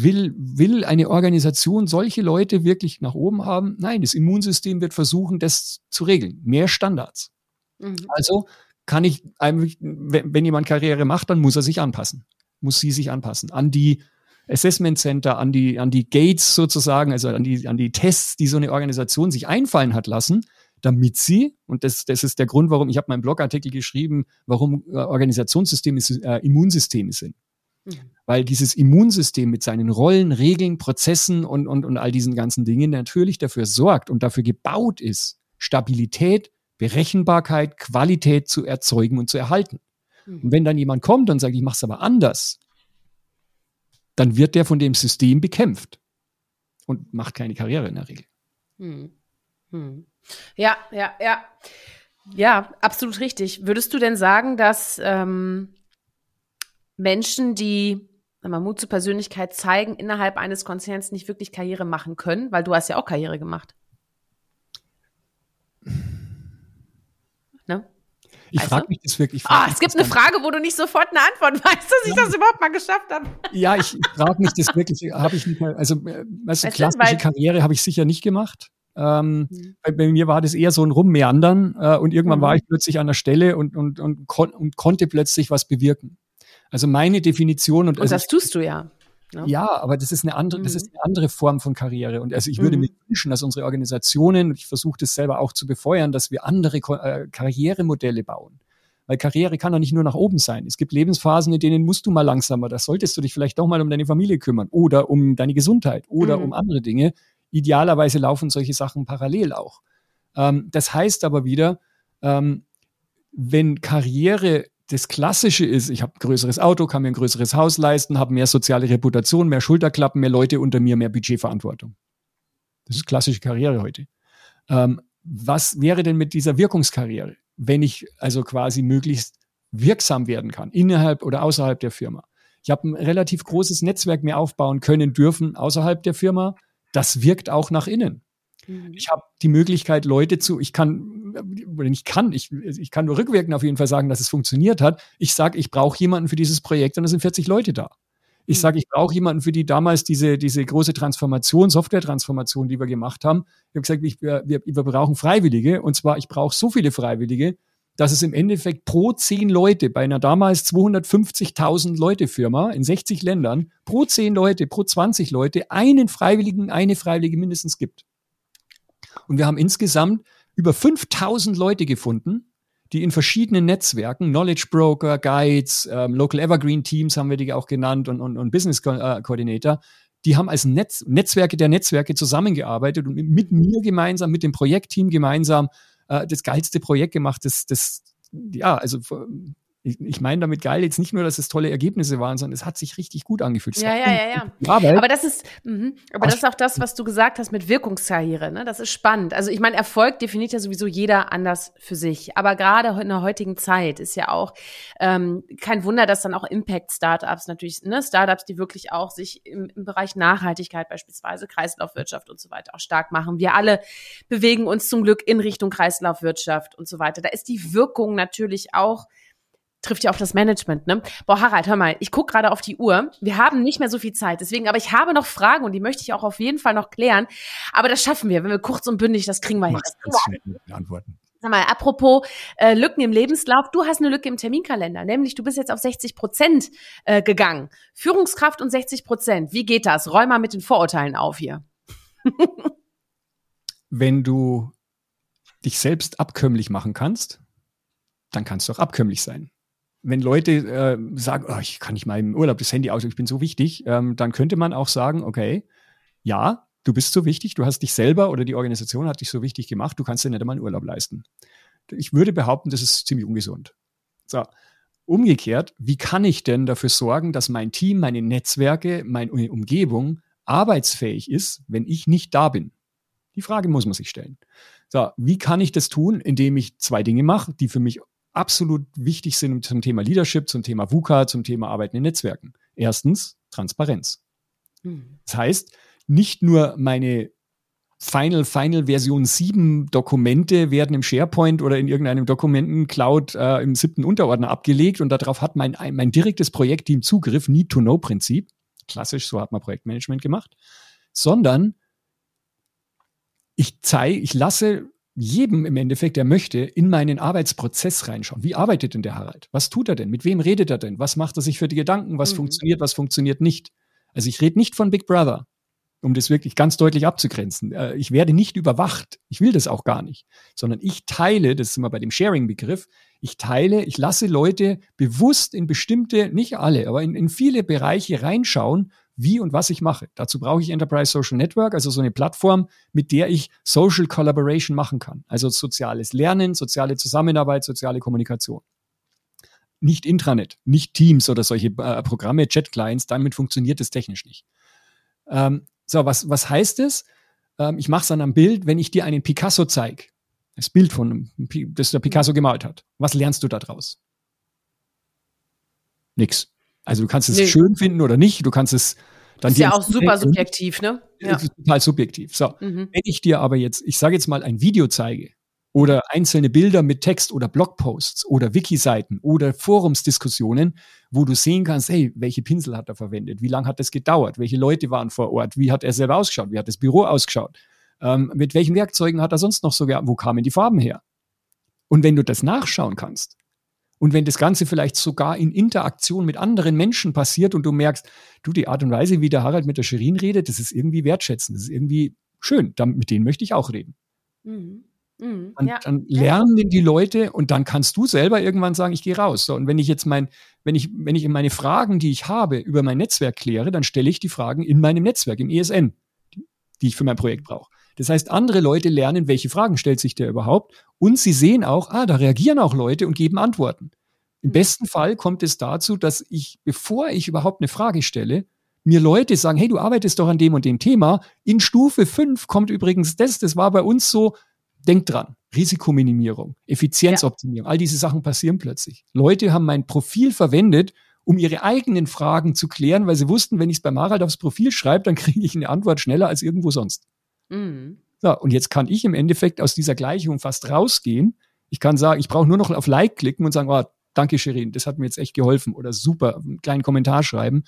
Speaker 2: Will, will eine Organisation solche Leute wirklich nach oben haben? Nein, das Immunsystem wird versuchen, das zu regeln. Mehr Standards. Mhm. Also kann ich, wenn jemand Karriere macht, dann muss er sich anpassen. Muss sie sich anpassen an die Assessment Center, an die, an die Gates sozusagen, also an die, an die Tests, die so eine Organisation sich einfallen hat lassen, damit sie, und das, das ist der Grund, warum ich habe meinen Blogartikel geschrieben, warum äh, Organisationssysteme äh, Immunsysteme sind. Mhm. Weil dieses Immunsystem mit seinen Rollen, Regeln, Prozessen und, und, und all diesen ganzen Dingen natürlich dafür sorgt und dafür gebaut ist, Stabilität, Berechenbarkeit, Qualität zu erzeugen und zu erhalten. Mhm. Und wenn dann jemand kommt und sagt, ich mache es aber anders, dann wird der von dem System bekämpft und macht keine Karriere in der Regel.
Speaker 1: Hm. Hm. Ja, ja, ja. Ja, absolut richtig. Würdest du denn sagen, dass ähm, Menschen, die mal, Mut zur Persönlichkeit zeigen, innerhalb eines Konzerns nicht wirklich Karriere machen können, weil du hast ja auch Karriere gemacht.
Speaker 2: Ne? Ich frage mich das wirklich.
Speaker 1: Ah, es gibt eine Frage, wo du nicht sofort eine Antwort weißt, dass ich das überhaupt mal geschafft habe.
Speaker 2: Ja, ich frage mich das wirklich. Habe ich nicht mehr, also äh, weißt du, klassische Karriere habe ich sicher nicht gemacht. Ähm, mhm. bei, bei, mir war das eher so ein Rummeandern äh, und irgendwann mhm. war ich plötzlich an der Stelle und, und, und, kon und konnte plötzlich was bewirken. Also meine Definition und,
Speaker 1: und
Speaker 2: also
Speaker 1: das tust du ja.
Speaker 2: Ja. Ne? ja, aber das ist eine andere, mhm. das ist eine andere Form von Karriere. Und also ich würde mhm. mir wünschen, dass unsere Organisationen, ich versuche das selber auch zu befeuern, dass wir andere äh, Karrieremodelle bauen. Weil Karriere kann doch nicht nur nach oben sein. Es gibt Lebensphasen, in denen musst du mal langsamer. Da solltest du dich vielleicht doch mal um deine Familie kümmern oder um deine Gesundheit oder mhm. um andere Dinge. Idealerweise laufen solche Sachen parallel auch. Ähm, das heißt aber wieder, ähm, wenn Karriere das Klassische ist, ich habe ein größeres Auto, kann mir ein größeres Haus leisten, habe mehr soziale Reputation, mehr Schulterklappen, mehr Leute unter mir, mehr Budgetverantwortung. Das ist klassische Karriere heute. Ähm, was wäre denn mit dieser Wirkungskarriere, wenn ich also quasi möglichst wirksam werden kann, innerhalb oder außerhalb der Firma? Ich habe ein relativ großes Netzwerk mir aufbauen können dürfen außerhalb der Firma. Das wirkt auch nach innen. Mhm. Ich habe die Möglichkeit, Leute zu, ich kann, oder nicht kann, ich, ich kann nur rückwirkend auf jeden Fall sagen, dass es funktioniert hat. Ich sage, ich brauche jemanden für dieses Projekt und es sind 40 Leute da. Ich mhm. sage, ich brauche jemanden für die damals diese, diese große Transformation, Software-Transformation, die wir gemacht haben. Ich habe gesagt, ich, wir, wir brauchen Freiwillige und zwar, ich brauche so viele Freiwillige, dass es im Endeffekt pro zehn Leute bei einer damals 250.000 Leute Firma in 60 Ländern, pro zehn Leute, pro 20 Leute einen Freiwilligen, eine Freiwillige mindestens gibt. Und wir haben insgesamt über 5000 Leute gefunden, die in verschiedenen Netzwerken, Knowledge Broker, Guides, ähm, Local Evergreen Teams haben wir die auch genannt und, und, und Business äh, Coordinator, die haben als Netz, Netzwerke der Netzwerke zusammengearbeitet und mit mir gemeinsam, mit dem Projektteam gemeinsam äh, das geilste Projekt gemacht, das, das ja, also Ich, ich meine damit geil jetzt nicht nur, dass es tolle Ergebnisse waren, sondern es hat sich richtig gut angefühlt.
Speaker 1: Ja, ja, ja, ja. Arbeit. Aber das ist, mh, aber das ist auch das, was du gesagt hast mit Wirkungskarriere. Ne? Das ist spannend. Also ich meine, Erfolg definiert ja sowieso jeder anders für sich. Aber gerade in der heutigen Zeit ist ja auch ähm, kein Wunder, dass dann auch Impact-Startups natürlich, ne, Startups, die wirklich auch sich im, im Bereich Nachhaltigkeit beispielsweise, Kreislaufwirtschaft und so weiter auch stark machen. Wir alle bewegen uns zum Glück in Richtung Kreislaufwirtschaft und so weiter. Da ist die Wirkung natürlich auch trifft ja auf das Management, ne? Boah, Harald, hör mal, ich gucke gerade auf die Uhr. Wir haben nicht mehr so viel Zeit, deswegen, aber ich habe noch Fragen und die möchte ich auch auf jeden Fall noch klären. Aber das schaffen wir, wenn wir kurz und bündig, das kriegen wir hin. Antworten. Sag mal, apropos äh, Lücken im Lebenslauf, du hast eine Lücke im Terminkalender, nämlich du bist jetzt auf 60 Prozent äh, gegangen. Führungskraft und 60 Prozent. Wie geht das? Räum mal mit den Vorurteilen auf hier.
Speaker 2: wenn du dich selbst abkömmlich machen kannst, dann kannst du auch abkömmlich sein wenn Leute äh, sagen, oh, ich kann nicht mal im Urlaub das Handy aus, ich bin so wichtig, ähm, dann könnte man auch sagen, okay, ja, du bist so wichtig, du hast dich selber oder die Organisation hat dich so wichtig gemacht, du kannst dir nicht einmal einen Urlaub leisten. Ich würde behaupten, das ist ziemlich ungesund. So. Umgekehrt, wie kann ich denn dafür sorgen, dass mein Team, meine Netzwerke, meine Umgebung arbeitsfähig ist, wenn ich nicht da bin? Die Frage muss man sich stellen. So, wie kann ich das tun, indem ich zwei Dinge mache, die für mich absolut wichtig sind zum Thema Leadership, zum Thema VUCA, zum Thema Arbeiten in Netzwerken. Erstens Transparenz. Mhm. Das heißt, nicht nur meine Final, Final Version 7 Dokumente werden im SharePoint oder in irgendeinem Dokumentencloud äh, im siebten Unterordner abgelegt und darauf hat mein, mein direktes Projektteam Zugriff, Need-to-Know-Prinzip. Klassisch, so hat man Projektmanagement gemacht. Sondern ich zeige, ich lasse jedem im Endeffekt, der möchte, in meinen Arbeitsprozess reinschauen. Wie arbeitet denn der Harald? Was tut er denn? Mit wem redet er denn? Was macht er sich für die Gedanken? Was mhm. funktioniert, was funktioniert nicht? Also ich rede nicht von Big Brother, um das wirklich ganz deutlich abzugrenzen. Äh, ich werde nicht überwacht. Ich will das auch gar nicht. Sondern ich teile, das ist immer bei dem Sharing-Begriff, ich teile, ich lasse Leute bewusst in bestimmte, nicht alle, aber in, in viele Bereiche reinschauen wie und was ich mache. Dazu brauche ich Enterprise Social Network, also so eine Plattform, mit der ich Social Collaboration machen kann. Also soziales Lernen, soziale Zusammenarbeit, soziale Kommunikation. Nicht Intranet, nicht Teams oder solche äh, Programme, Chat-Clients, damit funktioniert es technisch nicht. Ähm, so, was, was heißt es? Ähm, ich mache es an einem Bild, wenn ich dir einen Picasso zeige. Das Bild von, das der Picasso gemalt hat. Was lernst du daraus? Nix. Also du kannst es nee. schön finden oder nicht, du kannst es dann
Speaker 1: ist ja auch super subjektiv, ne?
Speaker 2: Ja. total subjektiv. So, mhm. wenn ich dir aber jetzt, ich sage jetzt mal ein Video zeige oder einzelne Bilder mit Text oder Blogposts oder Wiki-Seiten oder Forumsdiskussionen, wo du sehen kannst, hey, welche Pinsel hat er verwendet, wie lange hat das gedauert, welche Leute waren vor Ort, wie hat er selber ausgeschaut, wie hat das Büro ausgeschaut, ähm, mit welchen Werkzeugen hat er sonst noch sogar, wo kamen die Farben her? Und wenn du das nachschauen kannst, und wenn das Ganze vielleicht sogar in Interaktion mit anderen Menschen passiert und du merkst, du, die Art und Weise, wie der Harald mit der Shirin redet, das ist irgendwie wertschätzend, das ist irgendwie schön, dann, mit denen möchte ich auch reden. Mhm. Mhm, und ja. dann lernen die Leute und dann kannst du selber irgendwann sagen, ich gehe raus. So, und wenn ich jetzt mein, wenn ich, wenn ich meine Fragen, die ich habe, über mein Netzwerk kläre, dann stelle ich die Fragen in meinem Netzwerk, im ESN, die, die ich für mein Projekt brauche. Das heißt, andere Leute lernen, welche Fragen stellt sich der überhaupt und sie sehen auch, ah, da reagieren auch Leute und geben Antworten. Im mhm. besten Fall kommt es dazu, dass ich, bevor ich überhaupt eine Frage stelle, mir Leute sagen, hey, du arbeitest doch an dem und dem Thema. In Stufe 5 kommt übrigens das, das war bei uns so, denk dran, Risikominimierung, Effizienzoptimierung, ja. all diese Sachen passieren plötzlich. Leute haben mein Profil verwendet, um ihre eigenen Fragen zu klären, weil sie wussten, wenn ich es bei Harald aufs Profil schreibe, dann kriege ich eine Antwort schneller als irgendwo sonst. Mhm. So, und jetzt kann ich im Endeffekt aus dieser Gleichung fast rausgehen. Ich kann sagen, ich brauche nur noch auf Like klicken und sagen, oh, danke Shirin, das hat mir jetzt echt geholfen oder super, einen kleinen Kommentar schreiben.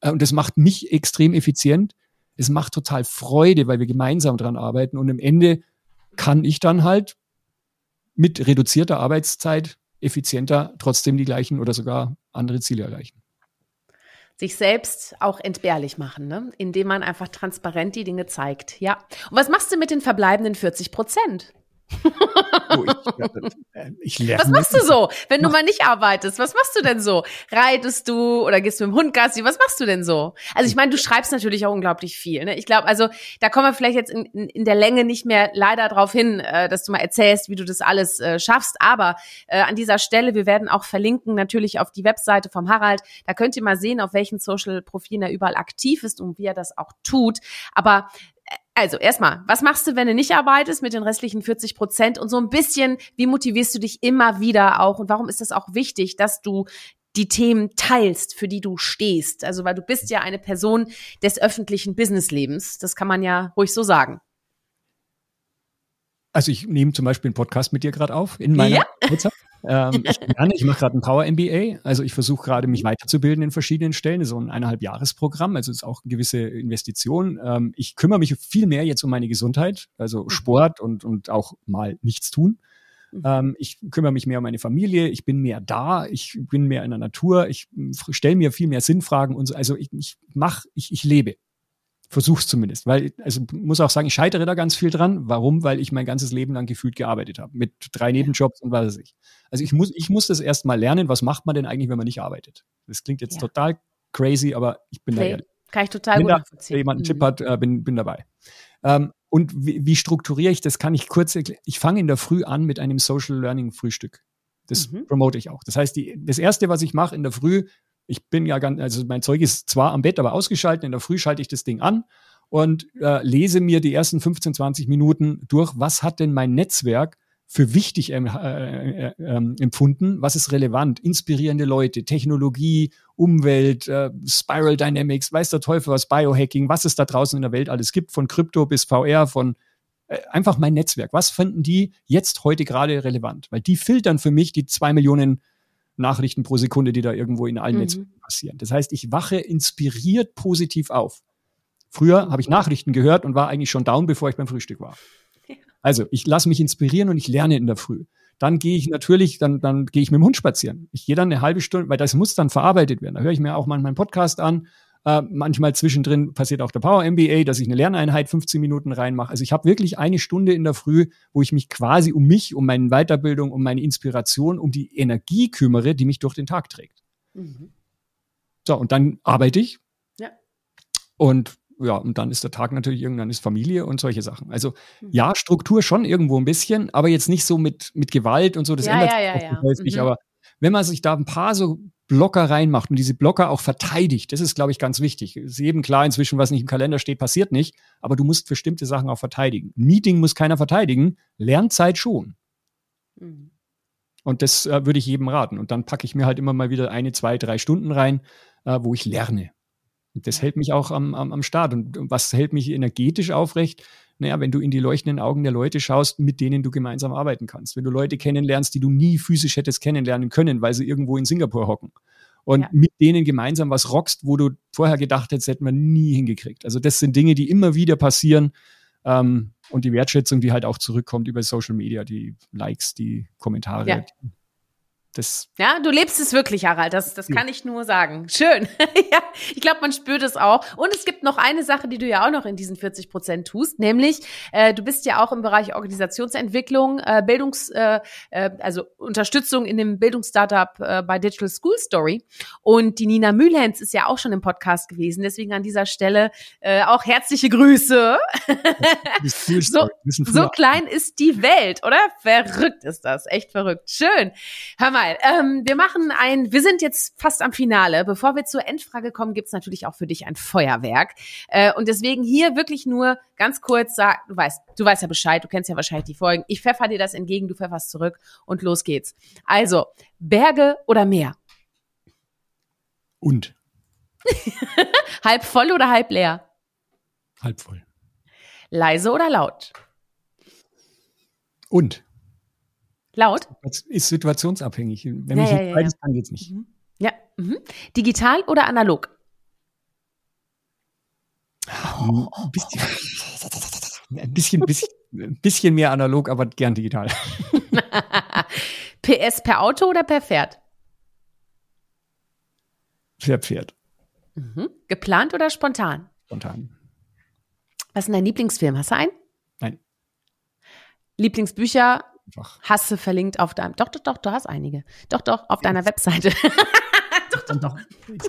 Speaker 2: Äh, und das macht mich extrem effizient. Es macht total Freude, weil wir gemeinsam dran arbeiten und am Ende kann ich dann halt mit reduzierter Arbeitszeit effizienter trotzdem die gleichen oder sogar andere Ziele erreichen
Speaker 1: sich selbst auch entbehrlich machen, ne? indem man einfach transparent die Dinge zeigt. Ja. Und was machst du mit den verbleibenden 40 Prozent? Oh, ich, äh, ich. Was machst du so, wenn du mal nicht arbeitest? Was machst du denn so? Reitest du oder gehst du mit dem Hund Gassi? Was machst du denn so? Also ich meine, du schreibst natürlich auch unglaublich viel. Ne? Ich glaube, also da kommen wir vielleicht jetzt in, in, in der Länge nicht mehr leider drauf hin, äh, dass du mal erzählst, wie du das alles äh, schaffst. Aber äh, an dieser Stelle, wir werden auch verlinken natürlich auf die Webseite vom Harald. Da könnt ihr mal sehen, auf welchen Social-Profilen er überall aktiv ist und wie er das auch tut. Aber also erstmal, was machst du, wenn du nicht arbeitest mit den restlichen 40 Prozent und so ein bisschen, wie motivierst du dich immer wieder auch und warum ist das auch wichtig, dass du die Themen teilst, für die du stehst? Also weil du bist ja eine Person des öffentlichen Businesslebens, das kann man ja ruhig so sagen.
Speaker 2: Also ich nehme zum Beispiel einen Podcast mit dir gerade auf in meiner ja? Ähm, ich lerne, ich mache gerade ein Power MBA, also ich versuche gerade mich weiterzubilden in verschiedenen Stellen, so ein eineinhalb Jahresprogramm, also ist auch eine gewisse Investition. Ähm, ich kümmere mich viel mehr jetzt um meine Gesundheit, also mhm. Sport und, und auch mal nichts tun. Mhm. Ähm, ich kümmere mich mehr um meine Familie, ich bin mehr da, ich bin mehr in der Natur, ich stelle mir viel mehr Sinnfragen und so. Also ich, ich mache, ich, ich lebe. Versuch's zumindest, weil, also muss auch sagen, ich scheitere da ganz viel dran. Warum? Weil ich mein ganzes Leben lang gefühlt gearbeitet habe, mit drei Nebenjobs und was weiß ich. Also ich muss, ich muss das erst mal lernen, was macht man denn eigentlich, wenn man nicht arbeitet? Das klingt jetzt ja. total crazy, aber ich bin okay. da ehrlich.
Speaker 1: Kann ich total gut
Speaker 2: nachvollziehen. Wenn jemand einen Chip mhm. hat, äh, bin, bin dabei. Ähm, und wie, wie strukturiere ich das? Kann ich kurz erklären. Ich fange in der Früh an mit einem Social Learning Frühstück. Das mhm. promote ich auch. Das heißt, die, das erste, was ich mache in der Früh, ich bin ja ganz, also mein Zeug ist zwar am Bett, aber ausgeschaltet. In der Früh schalte ich das Ding an und äh, lese mir die ersten 15, 20 Minuten durch, was hat denn mein Netzwerk für wichtig ähm, äh, äh, äh, empfunden, was ist relevant, inspirierende Leute, Technologie, Umwelt, äh, Spiral Dynamics, weiß der Teufel was, Biohacking, was es da draußen in der Welt alles gibt, von Krypto bis VR, von äh, einfach mein Netzwerk. Was finden die jetzt heute gerade relevant? Weil die filtern für mich die zwei Millionen Nachrichten pro Sekunde, die da irgendwo in allen mhm. Netzwerken passieren. Das heißt, ich wache inspiriert positiv auf. Früher habe ich Nachrichten gehört und war eigentlich schon down, bevor ich beim Frühstück war. Also ich lasse mich inspirieren und ich lerne in der Früh. Dann gehe ich natürlich, dann, dann gehe ich mit dem Hund spazieren. Ich gehe dann eine halbe Stunde, weil das muss dann verarbeitet werden. Da höre ich mir auch mal meinen Podcast an. Äh, manchmal zwischendrin passiert auch der Power MBA, dass ich eine Lerneinheit 15 Minuten reinmache. Also ich habe wirklich eine Stunde in der Früh, wo ich mich quasi um mich, um meine Weiterbildung, um meine Inspiration, um die Energie kümmere, die mich durch den Tag trägt. Mhm. So, und dann arbeite ich. Ja. Und ja, und dann ist der Tag natürlich irgendwann ist Familie und solche Sachen. Also mhm. ja, Struktur schon irgendwo ein bisschen, aber jetzt nicht so mit, mit Gewalt und so, das ja, ändert ja, sich ja, ja. nicht. Mhm. Aber wenn man sich da ein paar so Blocker reinmacht und diese Blocker auch verteidigt, das ist, glaube ich, ganz wichtig. Ist jedem klar inzwischen, was nicht im Kalender steht, passiert nicht, aber du musst bestimmte Sachen auch verteidigen. Meeting muss keiner verteidigen, Lernzeit schon. Mhm. Und das äh, würde ich jedem raten. Und dann packe ich mir halt immer mal wieder eine, zwei, drei Stunden rein, äh, wo ich lerne. Und das hält mich auch am, am, am Start. Und was hält mich energetisch aufrecht? Naja, wenn du in die leuchtenden Augen der Leute schaust, mit denen du gemeinsam arbeiten kannst. Wenn du Leute kennenlernst, die du nie physisch hättest kennenlernen können, weil sie irgendwo in Singapur hocken. Und ja. mit denen gemeinsam was rockst, wo du vorher gedacht hättest, hätten wir nie hingekriegt. Also das sind Dinge, die immer wieder passieren. Ähm, und die Wertschätzung, die halt auch zurückkommt über Social Media, die Likes, die Kommentare, ja.
Speaker 1: Das ja, du lebst es wirklich, Harald. Das, das kann ich nur sagen. Schön. ja, ich glaube, man spürt es auch. Und es gibt noch eine Sache, die du ja auch noch in diesen 40 Prozent tust, nämlich äh, du bist ja auch im Bereich Organisationsentwicklung, äh, Bildungs, äh, äh, also Unterstützung in dem Bildungsstartup äh, bei Digital School Story. Und die Nina Mühlhens ist ja auch schon im Podcast gewesen. Deswegen an dieser Stelle äh, auch herzliche Grüße. so, so klein ist die Welt, oder? Verrückt ist das. Echt verrückt. Schön. Hör mal, ähm, wir machen ein, wir sind jetzt fast am Finale. Bevor wir zur Endfrage kommen, gibt's natürlich auch für dich ein Feuerwerk. Äh, und deswegen hier wirklich nur ganz kurz sag, du weißt, du weißt ja Bescheid, du kennst ja wahrscheinlich die Folgen. Ich pfeffer dir das entgegen, du pfefferst zurück und los geht's. Also, Berge oder Meer?
Speaker 2: Und.
Speaker 1: halb voll oder halb leer?
Speaker 2: Halb voll.
Speaker 1: Leise oder laut?
Speaker 2: Und.
Speaker 1: Laut?
Speaker 2: Das ist situationsabhängig. Wenn ja, ich ja, ja, beides kann, geht's nicht.
Speaker 1: Mhm. Ja. Mhm. Digital oder analog?
Speaker 2: Oh. Ein bisschen, ein bisschen, bisschen, ein bisschen mehr analog, aber gern digital.
Speaker 1: PS per Auto oder per Pferd?
Speaker 2: Per Pferd.
Speaker 1: Mhm. Geplant oder spontan?
Speaker 2: Spontan.
Speaker 1: Was ist dein Lieblingsfilm? Hast du einen?
Speaker 2: Nein.
Speaker 1: Lieblingsbücher Einfach. hast du verlinkt auf deinem. Doch, doch, doch, du hast einige. Doch, doch, auf deiner Webseite.
Speaker 2: doch, doch, doch.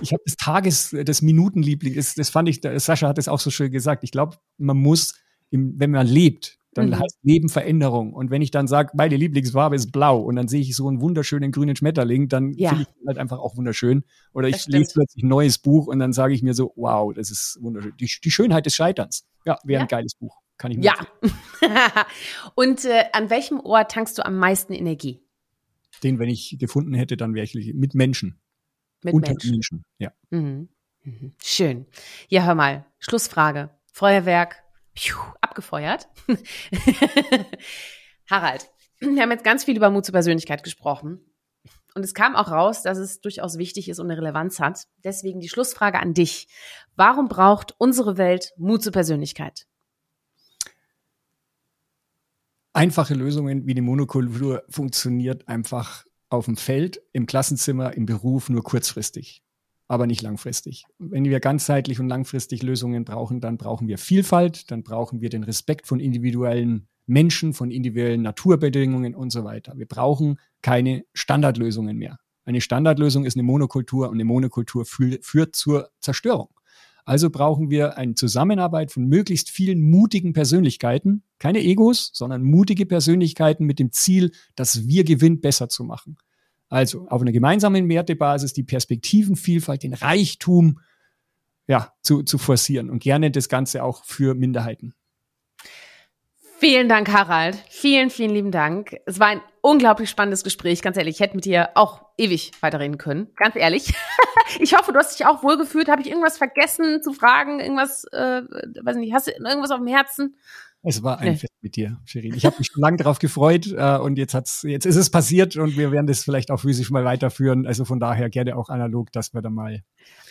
Speaker 2: Ich habe das Tages-, das Minutenliebling, das, das fand ich, Sascha hat es auch so schön gesagt. Ich glaube, man muss, im, wenn man lebt, dann mhm. heißt Leben Veränderung. Und wenn ich dann sage, meine Lieblingsfarbe ist blau und dann sehe ich so einen wunderschönen grünen Schmetterling, dann ja. finde ich halt einfach auch wunderschön. Oder ich lese plötzlich ein neues Buch und dann sage ich mir so, wow, das ist wunderschön. Die, die Schönheit des Scheiterns. Ja, wäre ja. ein geiles Buch. Kann ich mir
Speaker 1: Ja. und äh, an welchem Ort tankst du am meisten Energie?
Speaker 2: Den, wenn ich gefunden hätte, dann wäre ich mit Menschen.
Speaker 1: Mit Unter Menschen. Menschen. Ja. Mhm. Mhm. Schön. Ja, hör mal. Schlussfrage. Feuerwerk, Piu, abgefeuert. Harald, wir haben jetzt ganz viel über Mut zur Persönlichkeit gesprochen. Und es kam auch raus, dass es durchaus wichtig ist und eine Relevanz hat. Deswegen die Schlussfrage an dich. Warum braucht unsere Welt Mut zur Persönlichkeit?
Speaker 2: Einfache Lösungen wie die Monokultur funktioniert einfach auf dem Feld, im Klassenzimmer, im Beruf nur kurzfristig aber nicht langfristig. Wenn wir ganzheitlich und langfristig Lösungen brauchen, dann brauchen wir Vielfalt, dann brauchen wir den Respekt von individuellen Menschen, von individuellen Naturbedingungen und so weiter. Wir brauchen keine Standardlösungen mehr. Eine Standardlösung ist eine Monokultur und eine Monokultur führt zur Zerstörung. Also brauchen wir eine Zusammenarbeit von möglichst vielen mutigen Persönlichkeiten, keine Egos, sondern mutige Persönlichkeiten mit dem Ziel, das Wir gewinnt besser zu machen. Also auf einer gemeinsamen Wertebasis die Perspektivenvielfalt, den Reichtum ja, zu, zu forcieren und gerne das Ganze auch für Minderheiten.
Speaker 1: Vielen Dank, Harald. Vielen, vielen lieben Dank. Es war ein unglaublich spannendes Gespräch. Ganz ehrlich, ich hätte mit dir auch ewig weiterreden können. Ganz ehrlich. Ich hoffe, du hast dich auch wohlgefühlt. Habe ich irgendwas vergessen zu fragen? Irgendwas, äh, weiß nicht, hast du irgendwas auf dem Herzen?
Speaker 2: Es war ein Fest mit dir, Shirin. Ich habe mich schon lange darauf gefreut äh, und jetzt hat's, jetzt ist es passiert und wir werden das vielleicht auch physisch mal weiterführen. Also von daher gerne auch analog, dass wir da mal.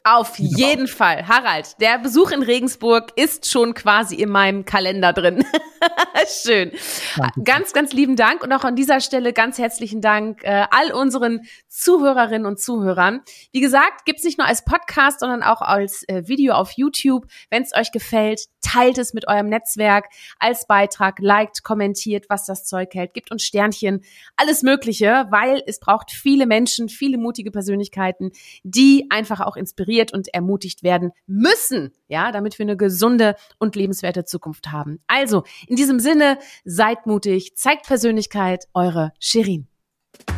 Speaker 1: Auf jeden Fall, Harald. Der Besuch in Regensburg ist schon quasi in meinem Kalender drin. Schön. Danke. Ganz, ganz lieben Dank und auch an dieser Stelle ganz herzlichen Dank äh, all unseren Zuhörerinnen und Zuhörern. Wie gesagt, gibt's nicht nur als Podcast, sondern auch als äh, Video auf YouTube. Wenn es euch gefällt, teilt es mit eurem Netzwerk als Beitrag, liked, kommentiert, was das Zeug hält, gibt uns Sternchen, alles Mögliche, weil es braucht viele Menschen, viele mutige Persönlichkeiten, die einfach auch inspiriert und ermutigt werden müssen, ja, damit wir eine gesunde und lebenswerte Zukunft haben. Also, in diesem Sinne, seid mutig, zeigt Persönlichkeit, eure Shirin.